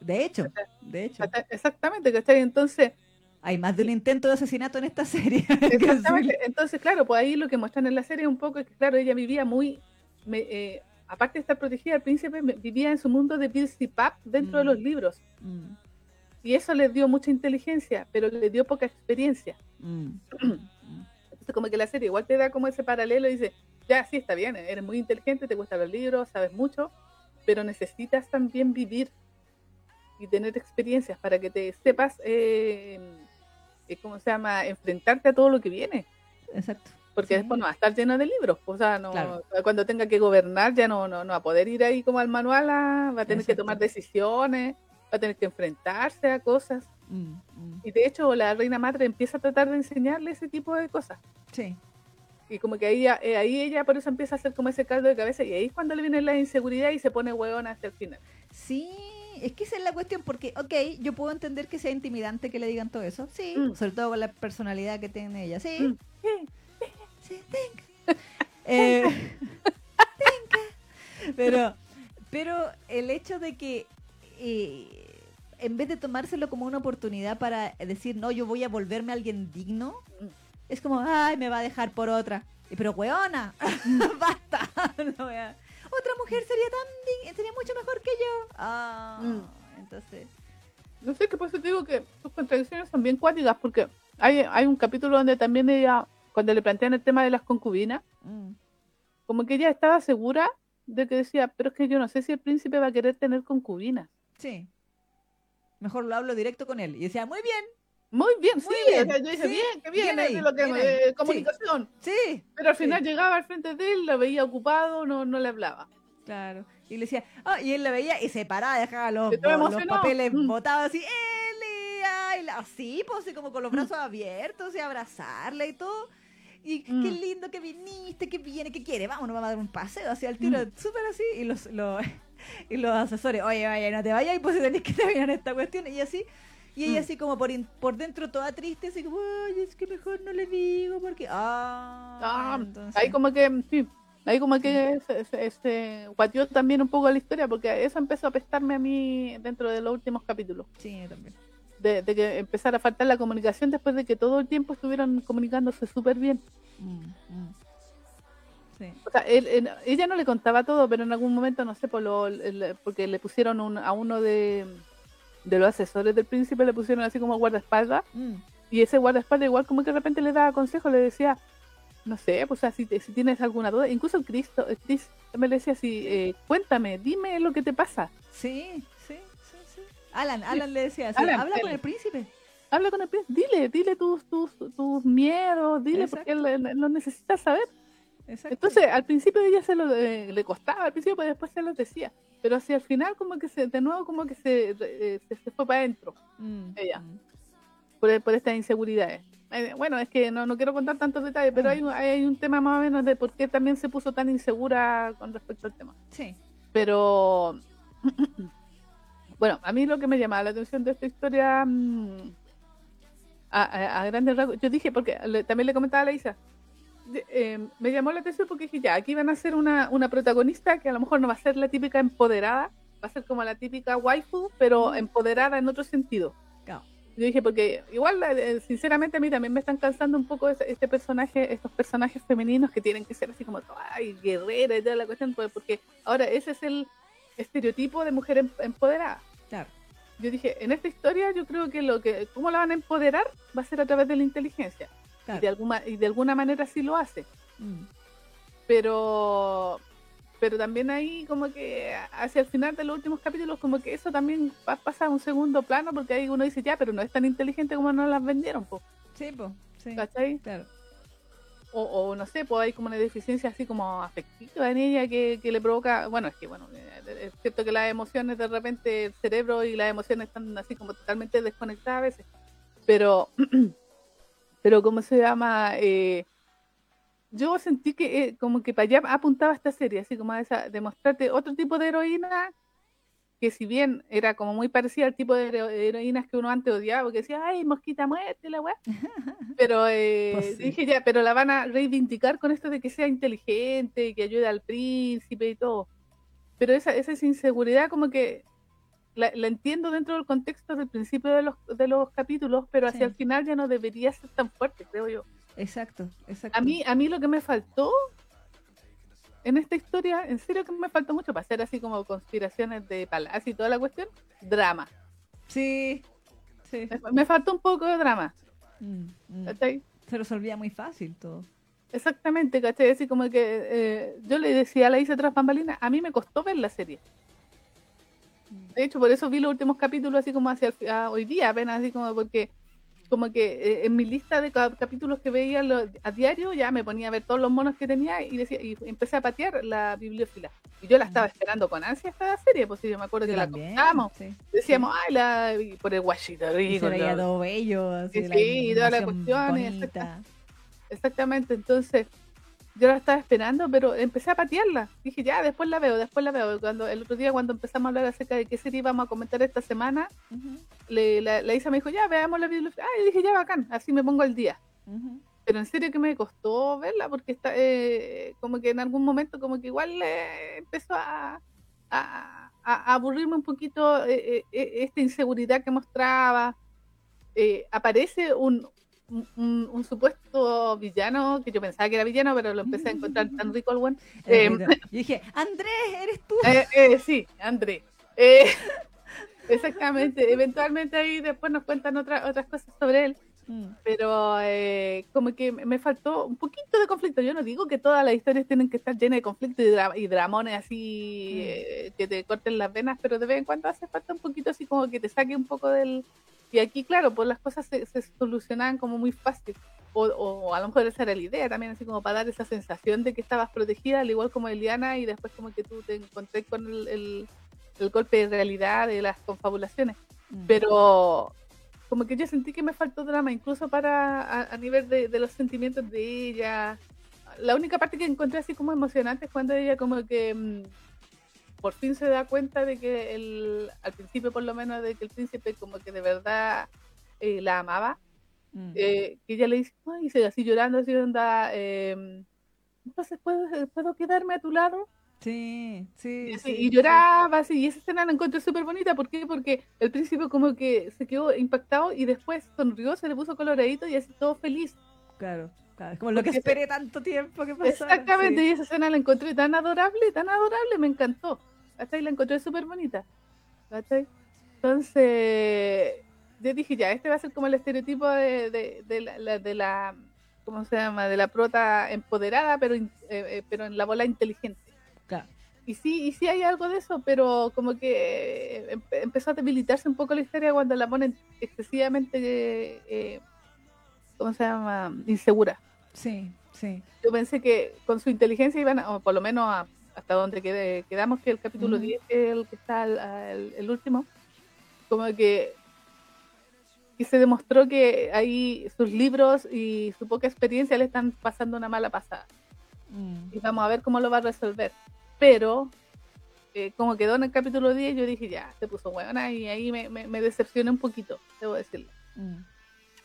De hecho, de hecho. Exactamente, ¿cachai? Entonces... Hay más de un intento de asesinato en esta serie. Exactamente. Entonces, claro, pues ahí lo que muestran en la serie un poco es que, claro, ella vivía muy eh, aparte de estar protegida, el príncipe vivía en su mundo de Pap dentro de mm. los libros. Y eso le dio mucha inteligencia, pero le dio poca experiencia. Mm. Entonces, como que la serie igual te da como ese paralelo y dice, ya, sí, está bien, eres muy inteligente, te gustan los libros, sabes mucho, pero necesitas también vivir y tener experiencias para que te sepas, eh, eh, ¿cómo se llama?, enfrentarte a todo lo que viene. Exacto porque después no va a estar lleno de libros, o sea, no, cuando tenga que gobernar ya no, no, no va a poder ir ahí como al manual, va a tener que tomar decisiones, va a tener que enfrentarse a cosas. Mm, mm. Y de hecho la reina madre empieza a tratar de enseñarle ese tipo de cosas. Sí. Y como que ahí, eh, ahí ella por eso empieza a hacer como ese caldo de cabeza y ahí es cuando le viene la inseguridad y se pone hueona hasta el final. Sí, es que esa es la cuestión, porque, ok, yo puedo entender que sea intimidante que le digan todo eso, sí, mm. sobre todo con la personalidad que tiene ella, sí, sí eh, pero, pero el hecho de que eh, en vez de tomárselo como una oportunidad para decir, no, yo voy a volverme alguien digno, es como, ay, me va a dejar por otra. Pero, weona, basta. Otra mujer sería tan sería mucho mejor que yo. Ah, mm. entonces. No sé qué pasa, te digo que sus contradicciones son bien cuáticas porque hay, hay un capítulo donde también ella cuando le plantean el tema de las concubinas, mm. como que ella estaba segura de que decía, pero es que yo no sé si el príncipe va a querer tener concubinas. Sí. Mejor lo hablo directo con él. Y decía, muy bien. Muy bien, sí. yo dije, bien, qué bien, es lo que eh, comunicación. Sí. Pero al final llegaba al frente de él, lo veía ocupado, no, no le hablaba. Claro. Y le decía, ah, y él la veía y se paraba, dejaba los, los papeles Mm. botados así, Elia, y la- así, pues así como con los brazos abiertos y abrazarla y todo. Y Mm. qué lindo que viniste, que viene, que quiere, vámonos, vamos a dar un paseo hacia el tiro, súper así, y los, los, y los asesores, oye, vaya, no te vayas, pues tenés que terminar esta cuestión, y así, y ella Mm. así como por, in- por dentro toda triste, así como, ay, es que mejor no le digo, porque, ah, Ah, entonces, ahí como que, sí, ahí como que se, se, se guateó también un poco la historia, porque eso empezó a apestarme a mí dentro de los últimos capítulos. sí, también. De, de que empezara a faltar la comunicación después de que todo el tiempo estuvieron comunicándose súper bien. Mm, mm. Sí. O sea, él- él- ella no le contaba todo, pero en algún momento, no sé, por lo, el- porque le pusieron un- a uno de, de los asesores del príncipe, le pusieron así como guardaespaldas, Mm. y ese guardaespaldas igual como que de repente le daba consejos, le decía, no sé, pues o sea, si, tienes alguna duda, incluso el Cristo, Chris me le decía así, eh, cuéntame, dime lo que te pasa, Sí, sí, sí, sí. Alan, Alan le decía así, Alan, habla con el príncipe. habla con el príncipe, dile, dile tus, tus, tus miedos, dile porque él, él lo necesita saber. Exacto. Entonces, al principio ella se lo eh, le costaba, al principio, pero después se lo decía. Pero hacia el final, como que se, de nuevo, como que se, eh, se, se fue para adentro Mm, ella. mm. por, por estas inseguridades. Eh, Bueno, es que no, no quiero contar tantos detalles, pero Mm. hay, un- hay un tema más o menos de por qué también se puso tan insegura con respecto al tema. Sí. Pero, bueno, a mí lo que me llamaba la atención de esta historia, mm, a, a- a grandes rasgos, yo dije, porque le- también le comentaba a la Isa, eh, me llamó la atención porque dije, ya, aquí van a ser una, una protagonista que a lo mejor no va a ser la típica empoderada, va a ser como la típica waifu, pero empoderada en otro sentido. Yo dije, porque igual, eh, sinceramente, a mí también me están cansando un poco este, este personaje, estos personajes femeninos que tienen que ser así como, ay, guerrera y toda la cuestión, pues, porque ahora ese es el estereotipo de mujer em- empoderada. Claro. Yo dije, en esta historia yo creo que lo que, cómo la van a empoderar va a ser a través de la inteligencia. Y, Claro. de alguna, y de alguna manera sí lo hace. Mm. Pero pero también ahí como que hacia el final de los últimos capítulos como que eso también pa- pasa a un segundo plano porque ahí uno dice ya, pero no es tan inteligente como nos las vendieron, po, Sí, pues. Sí. ¿cachai? Claro. O, o no sé, pues hay como una deficiencia así como afectiva en ella que, que le provoca, bueno, es que bueno, eh, es cierto que las emociones de repente el cerebro y las emociones están así como totalmente desconectadas a veces, pero, pero ¿cómo se llama? Eh, yo sentí que eh, como que para allá apuntaba esta serie, así como a esa, de mostrarte otro tipo de heroína que si bien era como muy parecida al tipo de hero- heroínas que uno antes odiaba, porque decía, ay, mosquita muerte, la weá. Pero eh, Pues sí. dije ya, pero la van a reivindicar con esto de que sea inteligente, que ayude al príncipe y todo. Pero esa, esa inseguridad como que la, la entiendo dentro del contexto del principio de los, de los capítulos, pero hacia Sí. el final ya no debería ser tan fuerte, creo yo. Exacto, exacto. A mí, a mí lo que me faltó en esta historia, en serio que me faltó mucho para hacer así como conspiraciones de palacio y toda la cuestión, drama. Sí. Sí. Me, me faltó un poco de drama, Mm, mm. ¿cachai? Se resolvía muy fácil todo. Exactamente, ¿cachai? Así como que eh, yo le decía a la Isa tras bambalinas, a mí me costó ver la serie. De hecho, por eso vi los últimos capítulos así como hacia el hoy día apenas, así como porque como que eh, en mi lista de ca- capítulos que veía lo- a diario ya me ponía a ver todos los monos que tenía y decía y empecé a patear la bibliofila. Y yo la estaba esperando con ansia esta serie, pues yo me acuerdo Yo que la comentábamos. sí. Decíamos, ay, la, y por el guachito Y rico. se veía todo bello, así, Sí, la y toda la cuestión, y. Exactamente, entonces yo la estaba esperando, pero empecé a patearla. Dije, ya, después la veo, después la veo. Cuando, el otro día, cuando empezamos a hablar acerca de qué serie íbamos a comentar esta semana, le, la, la Isa me dijo, ya, veamos la bibliografía. Ah, y dije, ya, bacán, así me pongo al día. Pero en serio que me costó verla, porque está eh, como que en algún momento, como que igual eh, empezó a, a, a aburrirme un poquito eh, eh, esta inseguridad que mostraba. Aparece un, un, un- supuesto villano que yo pensaba que era villano, pero lo empecé a encontrar tan rico el buen. Yo dije, Andrés, eres tú. Eh, eh, sí, André. Eh, exactamente. Eventualmente ahí después nos cuentan otras otras cosas sobre él. Mm, Pero eh, como que me faltó un poquito de conflicto. Yo no digo que todas las historias tienen que estar llenas de conflicto y, dra- y dramones así Mm. que te corten las venas, pero de vez en cuando hace falta un poquito así como que te saque un poco del... Y aquí, claro, pues las cosas se, se solucionaban como muy fácil. o, o, a lo mejor esa era la idea también, así como para dar esa sensación de que estabas protegida, al igual como Eliana, y después como que tú te encontré con el, el, el golpe de realidad de las confabulaciones. Mm. Pero como que yo sentí que me faltó drama, incluso para a, a nivel de, de, los sentimientos de ella. La única parte que encontré así como emocionante es cuando ella como que mmm, por fin se da cuenta de que el, al principio por lo menos de que el príncipe como que de verdad eh, la amaba Mm. Eh, que ella le dice, y se así llorando, así onda, eh, entonces ¿puedo, ¿puedo quedarme a tu lado? Sí, sí. Y, sí, y lloraba así, y esa escena la encontré súper bonita, ¿por qué? Porque el príncipe como que se quedó impactado y después sonrió, se le puso coloradito y así todo feliz. Claro, claro, como lo que esperé tanto tiempo que pasó. Exactamente, sí. y esa escena la encontré tan adorable, tan adorable, me encantó. Ahí la encontré súper bonita. ¿cachai? Entonces, yo dije, ya, este va a ser como el estereotipo de, de, de, la, de la, ¿cómo se llama? De la prota empoderada, pero, eh, eh, pero en la bola inteligente. Claro. Y sí, y sí hay algo de eso, pero como que eh, empezó a debilitarse un poco la historia cuando la ponen excesivamente, eh, ¿cómo se llama? Insegura. Sí, sí. Yo pensé que con su inteligencia iban, a, o por lo menos a, hasta donde quede, quedamos, que el capítulo mm. 10, que es el que está el, el, el último, como que y se demostró que ahí sus libros y su poca experiencia le están pasando una mala pasada. Mm. Y vamos a ver cómo lo va a resolver. Pero, eh, como quedó en el capítulo 10, yo dije, ya, se puso buena y ahí me, me, me decepcioné un poquito, debo decirlo. Mm.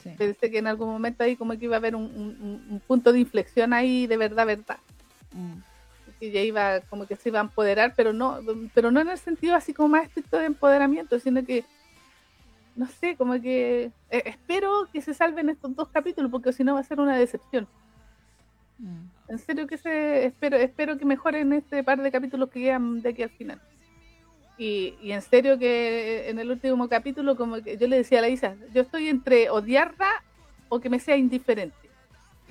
Sí. Pensé que en algún momento ahí como que iba a haber un, un, un punto de inflexión ahí de verdad, verdad. Mm. Que ya iba, como que se iba a empoderar, pero no, pero no en el sentido así como más estricto de empoderamiento, sino que no sé, como que eh, espero que se salven estos dos capítulos porque si no va a ser una decepción. Mm. En serio que se espero espero que mejoren este par de capítulos que quedan de aquí al final. Y, y en serio que en el último capítulo como que yo le decía a la Isa, yo estoy entre odiarla o que me sea indiferente.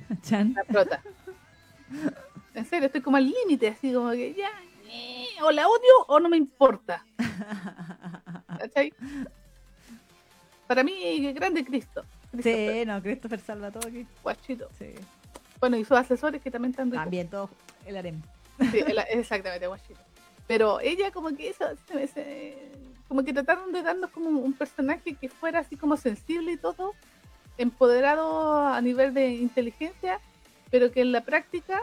Chan. La prota. En serio, estoy como al límite, así como que ya, o la odio o no me importa. ¿Cachai? Para mí, grande Cristo. Sí, no, Christopher salva todo aquí. Guachito. Sí. Bueno, y sus asesores que también están. También todo el harem. Sí, el, exactamente, guachito. Pero ella como que eso, se, se, como que trataron de darnos como un personaje que fuera así como sensible y todo, empoderado a nivel de inteligencia, pero que en la práctica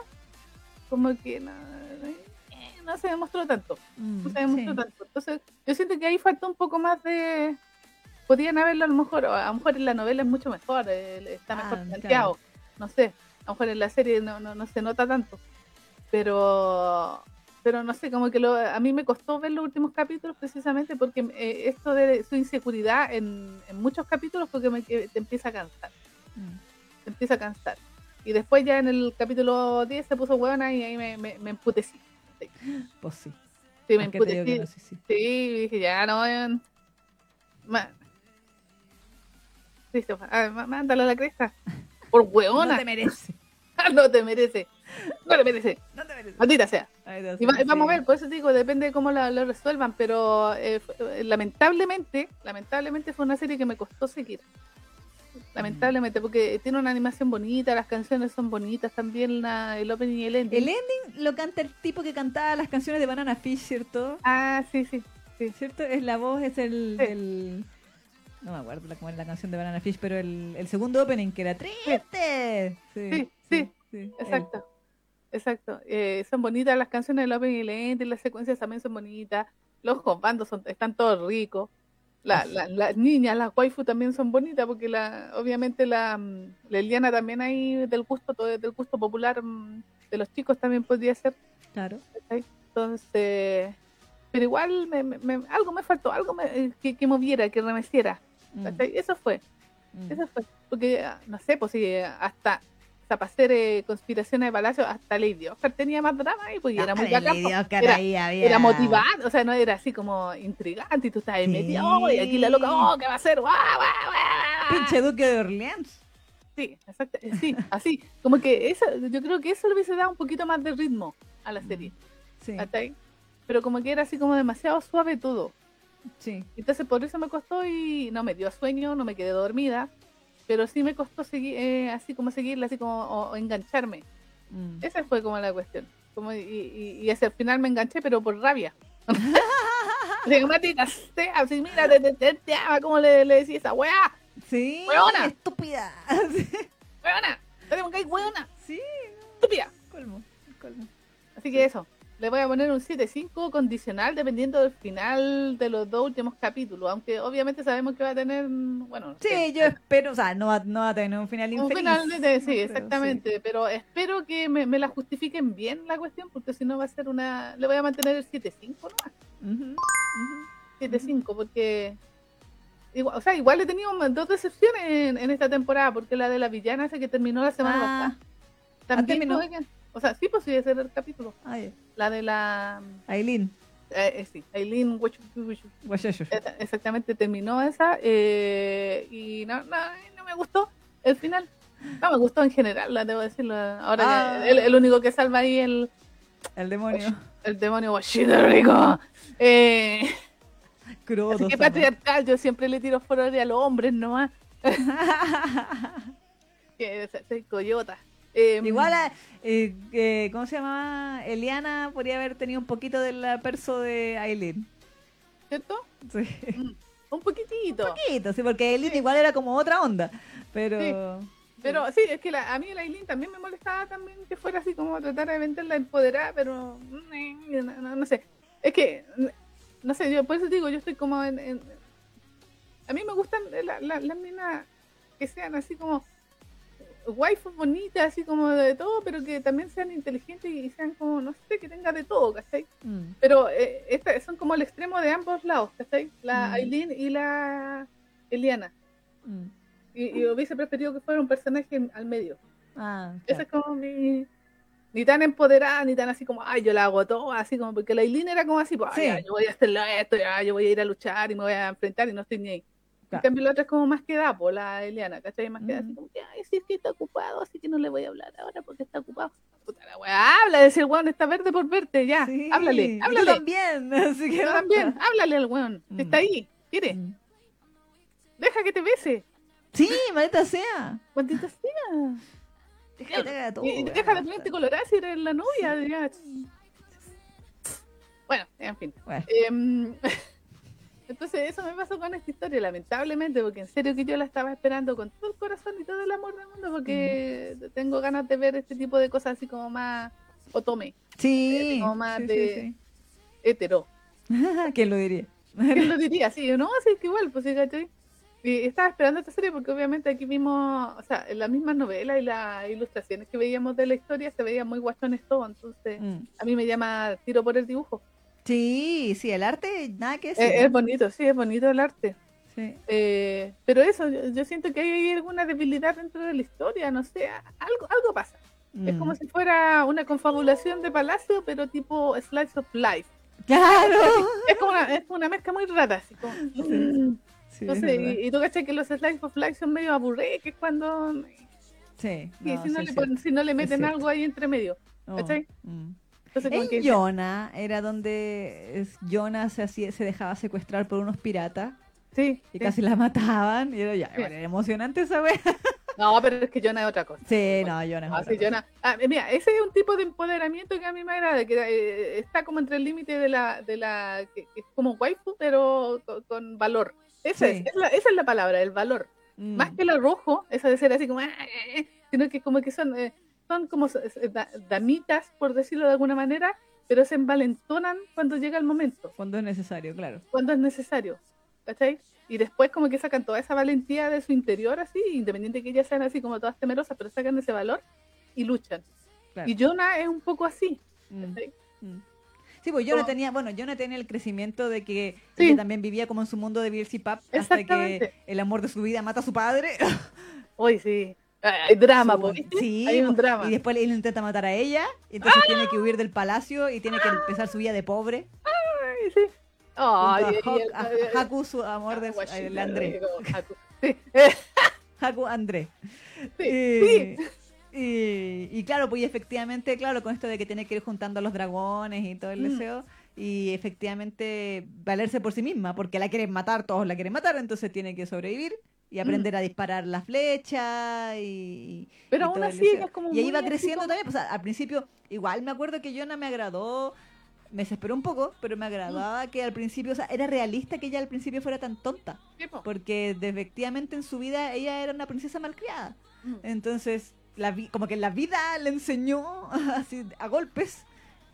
como que no, no se demostró tanto. Mm, no se demostró sí. tanto. Entonces, yo siento que ahí falta un poco más de podían haberlo a lo mejor, a lo mejor en la novela es mucho mejor, eh, está mejor Ah, planteado, claro. no sé, a lo mejor en la serie no, no, no se nota tanto, pero pero no sé, como que lo, a mí me costó ver los últimos capítulos precisamente porque eh, esto de su inseguridad en, en muchos capítulos porque me, te empieza a cansar, Mm. te empieza a cansar. Y después ya en el capítulo 10 se puso buena y ahí me, me, me emputecí. Pues sí. Sí, me ¿Para qué te digo emputecí. no? Sí, sí. Sí, dije, ya no. eh, ma- Christopher, ah, má- mándalo a la cresta. Por No hueona. te merece. No te merece. No te merece. No te merece. Maldita sea. Ay, Y, va- vamos a sí. ver, por eso te digo, depende de cómo lo resuelvan, pero eh, fue- lamentablemente, lamentablemente fue una serie que me costó seguir. Lamentablemente, porque tiene una animación bonita, las canciones son bonitas también, la- el opening y el ending. El ending lo canta el tipo que cantaba las canciones de Banana Fish, ¿cierto? Ah, sí, sí. ¿Cierto? Es la voz, es el Sí. No me acuerdo la- cómo era la canción de Banana Fish, pero el, el segundo opening que era triste. Sí, sí, sí, Exacto, exacto. Eh, son bonitas las canciones del opening y el ending, las secuencias también son bonitas. Los bandos son, están todos ricos. La, la- las niñas, las waifu también son bonitas porque la, obviamente la, mm, la Eliana también hay del gusto, todo del gusto popular mm, de los chicos también podría ser. Claro. Entonces, pero igual me, me- me- algo me faltó, algo me- eh, que, que moviera, que remeciera. Mm. Eso fue. mm. Eso fue. Porque, ah, no sé, pues sí, hasta, hasta para hacer eh, conspiraciones de palacio, hasta Lady Oscar tenía más drama y pues era muy bacán. Pues. Era, ahí había- era motivante, o sea, no era así como intrigante y tú estabas ahí Sí. oh, y aquí la loca, oh, ¿qué va a hacer? ¡Guau, guau, guau! Pinche Duque de Orleans. Sí, exacto, eh, sí, así, como que eso, yo creo que eso le hubiese dado un poquito más de ritmo a la serie, Sí, ¿cachai? Pero como que era así como demasiado suave todo. sí. Entonces por eso me costó y no me dio sueño, no me quedé dormida, pero sí me costó seguir, eh, así como seguirla, así como o- o engancharme. Mm. Esa fue como la cuestión. Como, y, y, y el final me enganché, pero por rabia. Así que, "Maldita sea, así, mira, te, te, te, te ama", como le, le decía esa weá, Sí, Huevona. estúpida. weona, tenemos que ir, weona, sí, estúpida. colmo, colmo. Así que eso, le voy a poner un 7.5 condicional dependiendo del final de los dos últimos capítulos, aunque obviamente sabemos que va a tener, bueno, Sí, yo espero, o sea, no va, no va a tener un final un infeliz. final de, de- sí, exactamente, pero espero que me, me la justifiquen bien la cuestión, porque si no va a ser una, le voy a mantener el 7.5 nomás. Ujú, ujú. 7-5, porque. Igual, o sea, igual he tenido un- dos decepciones en, en esta temporada, porque la de la villana esa que terminó la semana Ah, pasada. También terminó? O sea, sí, pues sí, ese era el capítulo. La de la. Aileen, Eh, eh, sí, Aileen Exactamente, terminó esa. eh, y no, no, no me gustó el final. No me gustó en general, la debo decirlo. Ahora Ah. el, el único que salva ahí el, El demonio. el demonio Washito Rico. Eh, Crudo. así que patriarcal, yo siempre le tiro flores a los hombres nomás. que soy coyota. Eh, Igual, a- eh, eh, ¿cómo se llamaba? Eliana podría haber tenido un poquito del perso de Aileen. ¿Cierto? Sí. Mm, Un poquitito. poquito, sí, porque Aileen igual era como otra onda. Pero. Pero sí, es que la- a mí la Aileen también me molestaba también que fuera así como tratar de venderla empoderada, pero mm, no, no- no sé. Es que, mm, no sé, yo por eso digo, yo estoy como en... en- a mí me gustan la- la- las minas que sean así como waifus bonitas, así como de todo, pero que también sean inteligentes y sean como, no sé, que tenga de todo, ¿cachai? Mm. Pero eh, estas son como el extremo de ambos lados, ¿cachai? La Mm. Aileen y la Eliana. Mm. Y, y hubiese preferido que fuera un personaje al medio. Ah, Esa es como mi. Ni tan empoderada, ni tan así como, ay, yo la hago todo, así como, porque la Aileen era como así, pues, ay, Sí. ya, yo voy a hacer esto, ya, yo voy a ir a luchar y me voy a enfrentar y no estoy ni ahí. En cambio, la otra es como más que da, por la Eliana, ¿cachai? Más que da, así como, que, ay, sí, es que está ocupado, así que no le voy a hablar ahora porque está ocupado. Puta la weá, habla, decir, weón, está verde por verte, ya, Sí, háblale, háblale. también. Así que también, háblale al weón, que Mm. está ahí, quiere, Mm. deja que te bese, Sí, maldita sea. cuantita sea. Deja que te haga todo, Y, deja de ponerte colorada si eres la novia. ya. Bueno, en fin. Bueno. Em, entonces eso me pasó con esta historia, lamentablemente, porque en serio que yo la estaba esperando con todo el corazón y todo el amor del mundo, porque Mm. tengo ganas de ver este tipo de cosas así como más otome, Sí. como más sí, de- hetero. sí. ¿Quién lo diría? ¿Quién lo diría? Sí, no, sí, que igual, pues sí, ¿cachai? Y estaba esperando esta serie porque obviamente aquí vimos, o sea, en las mismas novelas y las ilustraciones que veíamos de la historia se veía muy guachones todo, entonces Mm. a mí me llama tiro por el dibujo. Sí, sí, el arte, nada que decir. Es, es bonito, sí, es bonito el arte. Sí. Eh, pero eso, yo, yo siento que hay, alguna debilidad dentro de la historia, no sé, algo, algo pasa. Es como Mm. si fuera una confabulación de Palacio, pero tipo Slice of Life. Claro. Es como una, es una mezcla muy rara, así como... Sí, No es sé, verdad. y, y tú cachai que los Slice of Life son medio aburridos, que es cuando... Sí, no, si, no sí, le sí. ponen- si no le meten algo ahí entre medio. Oh, ¿cachai? mm. Entonces, En que... Jonah era donde Jonah se, hacía- se dejaba secuestrar por unos piratas Sí, y sí. casi la mataban. Y era, ya, Sí. era emocionante esa wea. No, pero es que Jonah es otra cosa. Sí, no, Jonah es Ah, otra sí, cosa. Jonah. Ah, mira, ese es un tipo de empoderamiento que a mí me agrada, que eh, está como entre el límite de la, de la, que, que es como waifu, pero con, con valor. Esa, Sí. es, es la, esa es la palabra, el valor. Mm. Más que lo rojo, eso de ser así como, ah, eh, eh, sino que como que son, eh, son como da- damitas, por decirlo de alguna manera, pero se envalentonan cuando llega el momento, Cuando es necesario, claro. cuando es necesario. ¿Cachai? Y después como que sacan toda esa valentía de su interior así, independiente que ellas sean así como todas temerosas, pero sacan ese valor y luchan. claro. Y Jonah es un poco así. Mm, ¿cachai? mm. Sí, pues yo no Como- tenía, bueno, yo no tenía el crecimiento de que Sí. ella también vivía como en su mundo de Beelzebub hasta que el amor de su vida mata a su padre. Hoy sí. Hay drama, Su- ¿viste? Sí, Hay un drama. Y después él intenta matar a ella, y entonces tiene que huir del palacio y tiene que empezar su vida de pobre. Ay, sí. Hawk- y- a Haku, su amor de el André. Haku. Sí, eh, Haku André. sí, y, sí. y- y claro, pues efectivamente, claro, con esto de que tiene que ir juntando a los dragones y todo el Mm. deseo, y efectivamente valerse por sí misma, porque la quieren matar, todos la quieren matar, entonces tiene que sobrevivir y aprender a disparar la flecha y pero y aún el así es como y ahí va creciendo como- también. Pues, al principio igual me acuerdo que Jonah me agradó me desesperó un poco pero me agradaba que al principio o sea era realista que ella al principio fuera tan tonta porque efectivamente en su vida ella era una princesa malcriada. Mm. entonces la vi- como que la vida le enseñó así a golpes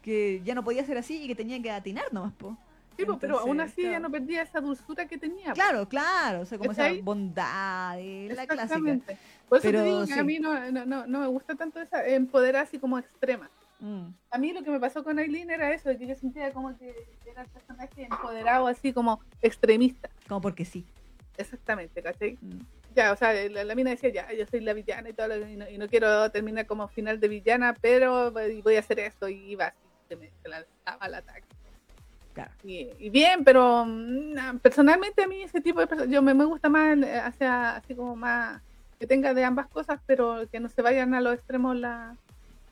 que ya no podía ser así y que tenía que atinar nomás po. Sí, po, pero aún Entonces, así claro. no perdía esa dulzura que tenía. Claro, claro, o sea, como esa ¿Cachai? bondad y la clásica. Exactamente. Por eso Pero te digo que sí. a mí no, no, no, no me gusta tanto esa empoderar así como extrema. Mm, A mí lo que me pasó con Aileen era eso, de que yo sentía como que era el personaje empoderado así como extremista. como porque sí. Exactamente, ¿cachai? Mm, Ya, o sea, la, la mina decía, ya, yo soy la villana y todo, lo- y no, y no quiero terminar como final de villana, pero voy voy a hacer esto y iba así, se me se lanzaba al ataque. Claro. Y, y bien, pero mm, personalmente a mí ese tipo de personas, yo me, me gusta más eh, hacia, así como más, que tenga de ambas cosas, pero que no se vayan a los extremos la,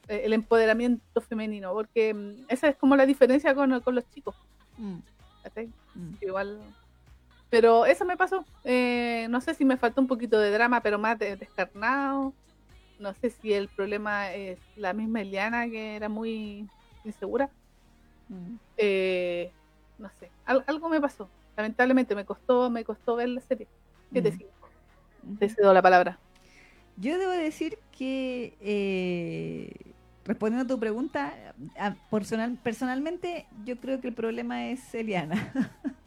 eh, el empoderamiento femenino, porque mm, esa es como la diferencia con, con los chicos, Mm, mm. Igual. Pero eso me pasó. Eh, no sé si me faltó un poquito de drama, pero más de- descarnado. No sé si el problema es la misma Eliana, que era muy insegura. Mm. Eh, no sé, al- algo me pasó. Lamentablemente me costó, me costó ver la serie. ¿Qué te Mm. sigo? Te cedo la palabra. Yo debo decir que, eh, respondiendo a tu pregunta, a- personal, personalmente yo creo que el problema es Eliana.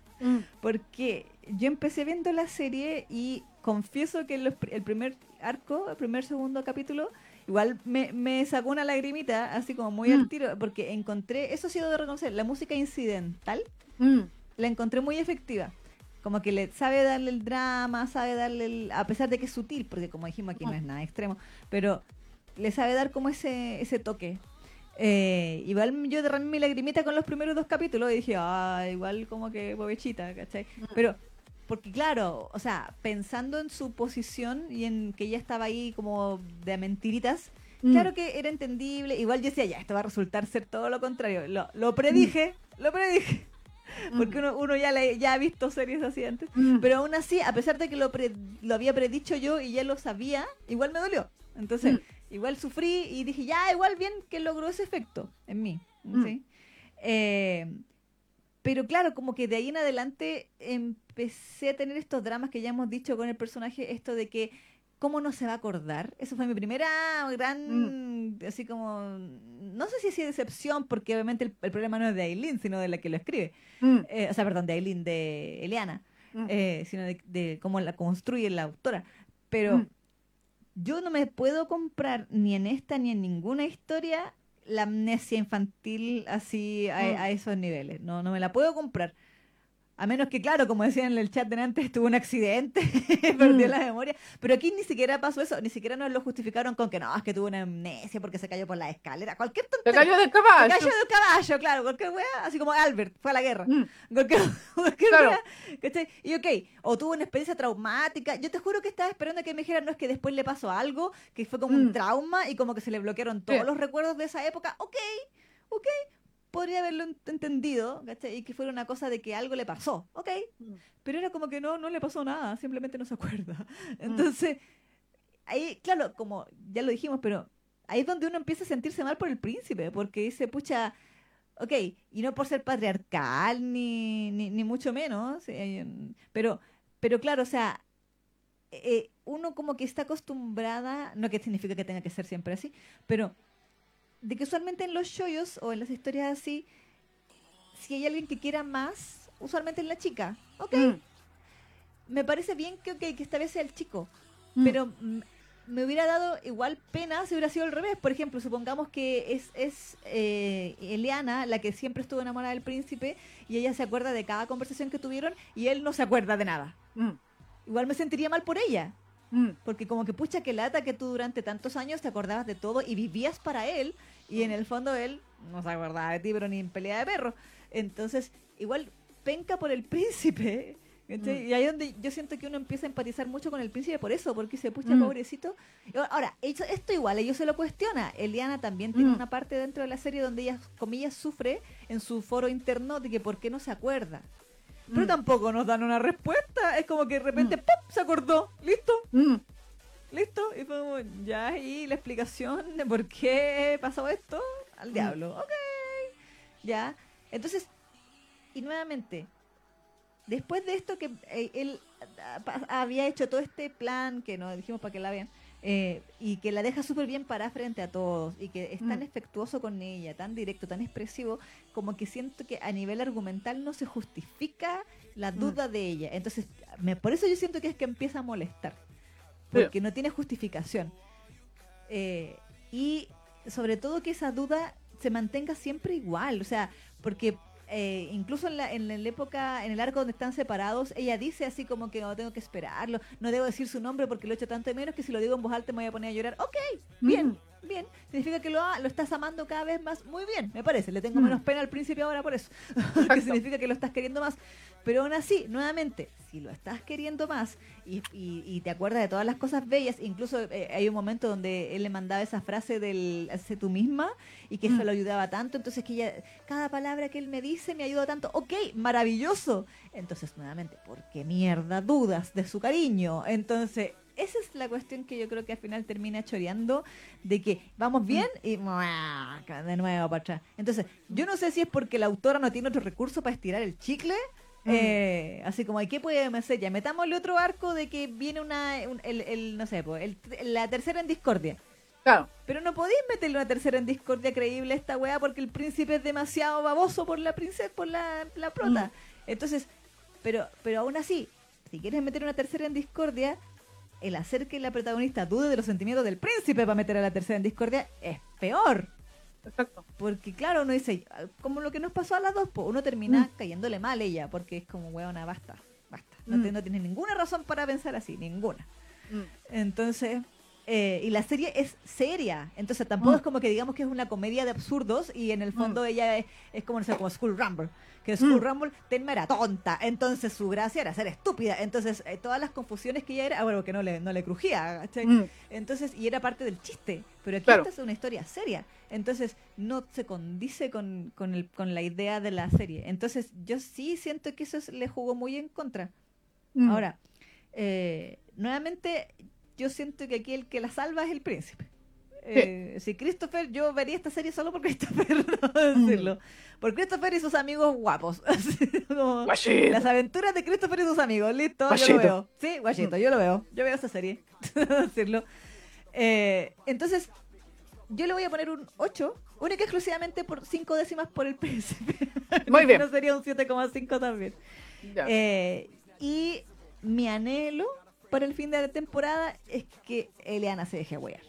Porque yo empecé viendo la serie y confieso que los el primer arco, el primer segundo capítulo, igual me, me sacó una lagrimita, así como muy Mm. al tiro, porque encontré, eso ha sido de reconocer, la música incidental Mm, la encontré muy efectiva. Como que le sabe darle el drama, sabe darle el, a pesar de que es sutil, porque como dijimos aquí no es nada extremo, pero le sabe dar como ese, ese toque. Eh, igual yo derramé mi lagrimita con los primeros dos capítulos y dije, ah, igual como que bobechita, ¿cachai? Pero, porque claro, o sea, pensando en su posición y en que ella estaba ahí como de mentiritas, mm. claro que era entendible. Igual yo decía, ya, esto va a resultar ser todo lo contrario. Lo, lo predije, lo predije. Porque uno, uno ya, le, ya ha visto series así antes. Mm. Pero aún así, a pesar de que lo, pre- lo había predicho yo y ya lo sabía, igual me dolió. Entonces, Mm. igual sufrí y dije, ya, igual bien que logró ese efecto en mí. Mm. ¿sí? Eh, pero claro, como que de ahí en adelante empecé a tener estos dramas que ya hemos dicho con el personaje, esto de que cómo no se va a acordar. Eso fue mi primera gran, así como, no sé si es decepción, porque obviamente el, el problema no es de Aileen, sino de la que lo escribe. Mm, Eh, o sea, perdón, de Aileen, de Eliana, mm. eh, sino de, de cómo la construye la autora. Pero Mm. yo no me puedo comprar ni en esta ni en ninguna historia la amnesia infantil así a, Mm. a esos niveles. No, no me la puedo comprar. A menos que, claro, como decían en el chat de antes, tuvo un accidente, perdió Mm. la memoria. Pero aquí ni siquiera pasó eso, ni siquiera nos lo justificaron con que no, es que tuvo una amnesia porque se cayó por la escalera. Cualquier Se tontería. cayó del Se caballo. cayó del caballo, claro, cualquier wea, así como Albert, fue a la guerra. Mm, Cualquier, cualquier Claro. wea. Y ok, o tuvo una experiencia traumática. Yo te juro que estaba esperando que me dijeran, no es que después le pasó algo, que fue como un Mm. trauma y como que se le bloquearon todos Sí. los recuerdos de esa época. Ok, ok, podría haberlo ent- entendido, ¿cachai? Y que fuera una cosa de que algo le pasó, ok. Mm. Pero era como que no, no le pasó nada, simplemente no se acuerda. Mm. Entonces, ahí, claro, como ya lo dijimos, pero ahí es donde uno empieza a sentirse mal por el príncipe, porque dice, pucha, ok, y no por ser patriarcal, ni, ni, ni mucho menos, eh, pero, pero claro, o sea, eh, uno como que está acostumbrada, no que significa que tenga que ser siempre así, pero de que usualmente en los shoyos o en las historias así, si hay alguien que quiera más, usualmente es la chica, ok, mm, me parece bien que, ok, que esta vez sea el chico, mm. pero me hubiera dado igual pena si hubiera sido al revés. Por ejemplo, supongamos que es, es eh, Eliana la que siempre estuvo enamorada del príncipe y ella se acuerda de cada conversación que tuvieron y él no se acuerda de nada. Mm, Igual me sentiría mal por ella, mm. porque como que pucha que lata que tú durante tantos años te acordabas de todo y vivías para él y en el fondo él no se acordaba de ti, pero ni en pelea de perro. Entonces, igual penca por el príncipe. ¿cachai? Mm. Y ahí es donde yo siento que uno empieza a empatizar mucho con el príncipe por eso, porque dice, pucha, Mm. pobrecito. Ahora, esto, esto igual, ellos se lo cuestiona. Eliana también tiene Mm. una parte dentro de la serie donde ella, comillas, sufre en su foro interno de que por qué no se acuerda. Pero Mm. tampoco nos dan una respuesta. Es como que de repente, Mm. ¡pum! se acordó, listo, Mm, listo. Y fue como, ya, y la explicación de por qué pasó esto, al diablo, ok, ya. Entonces, y nuevamente, después de esto que eh, él ah, había hecho todo este plan, que nos dijimos para que la vean, eh, y que la deja súper bien para frente a todos, y que es tan Mm. efectuoso con ella, tan directo, tan expresivo, como que siento que a nivel argumental no se justifica la Mm. duda de ella. Entonces, me, por eso yo siento que es que empieza a molestar, porque no tiene justificación. Eh, y sobre todo que esa duda se mantenga siempre igual, o sea, porque eh, incluso en la, en la época, en el arco donde están separados, ella dice así como que no tengo que esperarlo, no debo decir su nombre porque lo echo tanto de menos que si lo digo en voz alta me voy a poner a llorar. Ok, bien, Mm. Bien, significa que lo, lo estás amando cada vez más, muy bien, me parece, le tengo Mm. menos pena al principio ahora por eso, que significa que lo estás queriendo más, pero aún así, nuevamente, si lo estás queriendo más y, y- y te acuerdas de todas las cosas bellas, incluso eh, hay un momento donde él le mandaba esa frase del sé tú misma y que eso Mm. lo ayudaba tanto, entonces que ella, cada palabra que él me dice me ayuda tanto, ok, maravilloso. Entonces, nuevamente, ¿por qué mierda dudas de su cariño? Entonces, esa es la cuestión que yo creo que al final termina choreando de que vamos bien y de nuevo para atrás. Entonces, yo no sé si es porque la autora no tiene otro recurso para estirar el chicle. Mm. eh, así como, ¿y qué podemos hacer? Ya metámosle otro arco de que viene una, un- el, el, no sé, pues, el- la tercera en discordia. Claro. Pero no podéis meterle una tercera en discordia creíble a esta weá porque el príncipe es demasiado baboso por la princesa, por la, la prota. Entonces, pero, pero aún así, si quieres meter una tercera en discordia, el hacer que la protagonista dude de los sentimientos del príncipe para meter a la tercera en discordia es peor. Exacto. Porque claro, uno dice, como lo que nos pasó a las dos, pues uno termina Mm. cayéndole mal a ella, porque es como, weona, basta, basta. No, Mm. te- no tienes ninguna razón para pensar así, ninguna. Mm. Entonces, eh, y la serie es seria, entonces tampoco es como que digamos que es una comedia de absurdos y en el fondo ella es, es como, no sé, como School Rumble, que School Mm. Rumble Tenma era tonta, entonces su gracia era ser estúpida, entonces eh, todas las confusiones que ella era, ah, bueno, que no le, no le crujía. Mm. Entonces, y era parte del chiste, pero aquí Claro. esta es una historia seria, entonces no se condice con, con, el, con la idea de la serie, entonces yo sí siento que eso es- le jugó muy en contra. Mm. Ahora, eh, nuevamente, yo siento que aquí el que la salva es el príncipe. Eh, si Christopher, yo vería esta serie solo por Christopher, no decirlo. Por Christopher y sus amigos guapos. Como las aventuras de Christopher y sus amigos, listo, yo Guachito. lo veo. Sí, guachito, yo lo veo. Yo veo esa serie. no decirlo. Eh, entonces, yo le voy a poner un 8, única exclusivamente por 5 décimas por el príncipe. Muy bien. no sería un 7,5 también. Eh, y mi anhelo para el fin de la temporada es que Eliana se deje huear.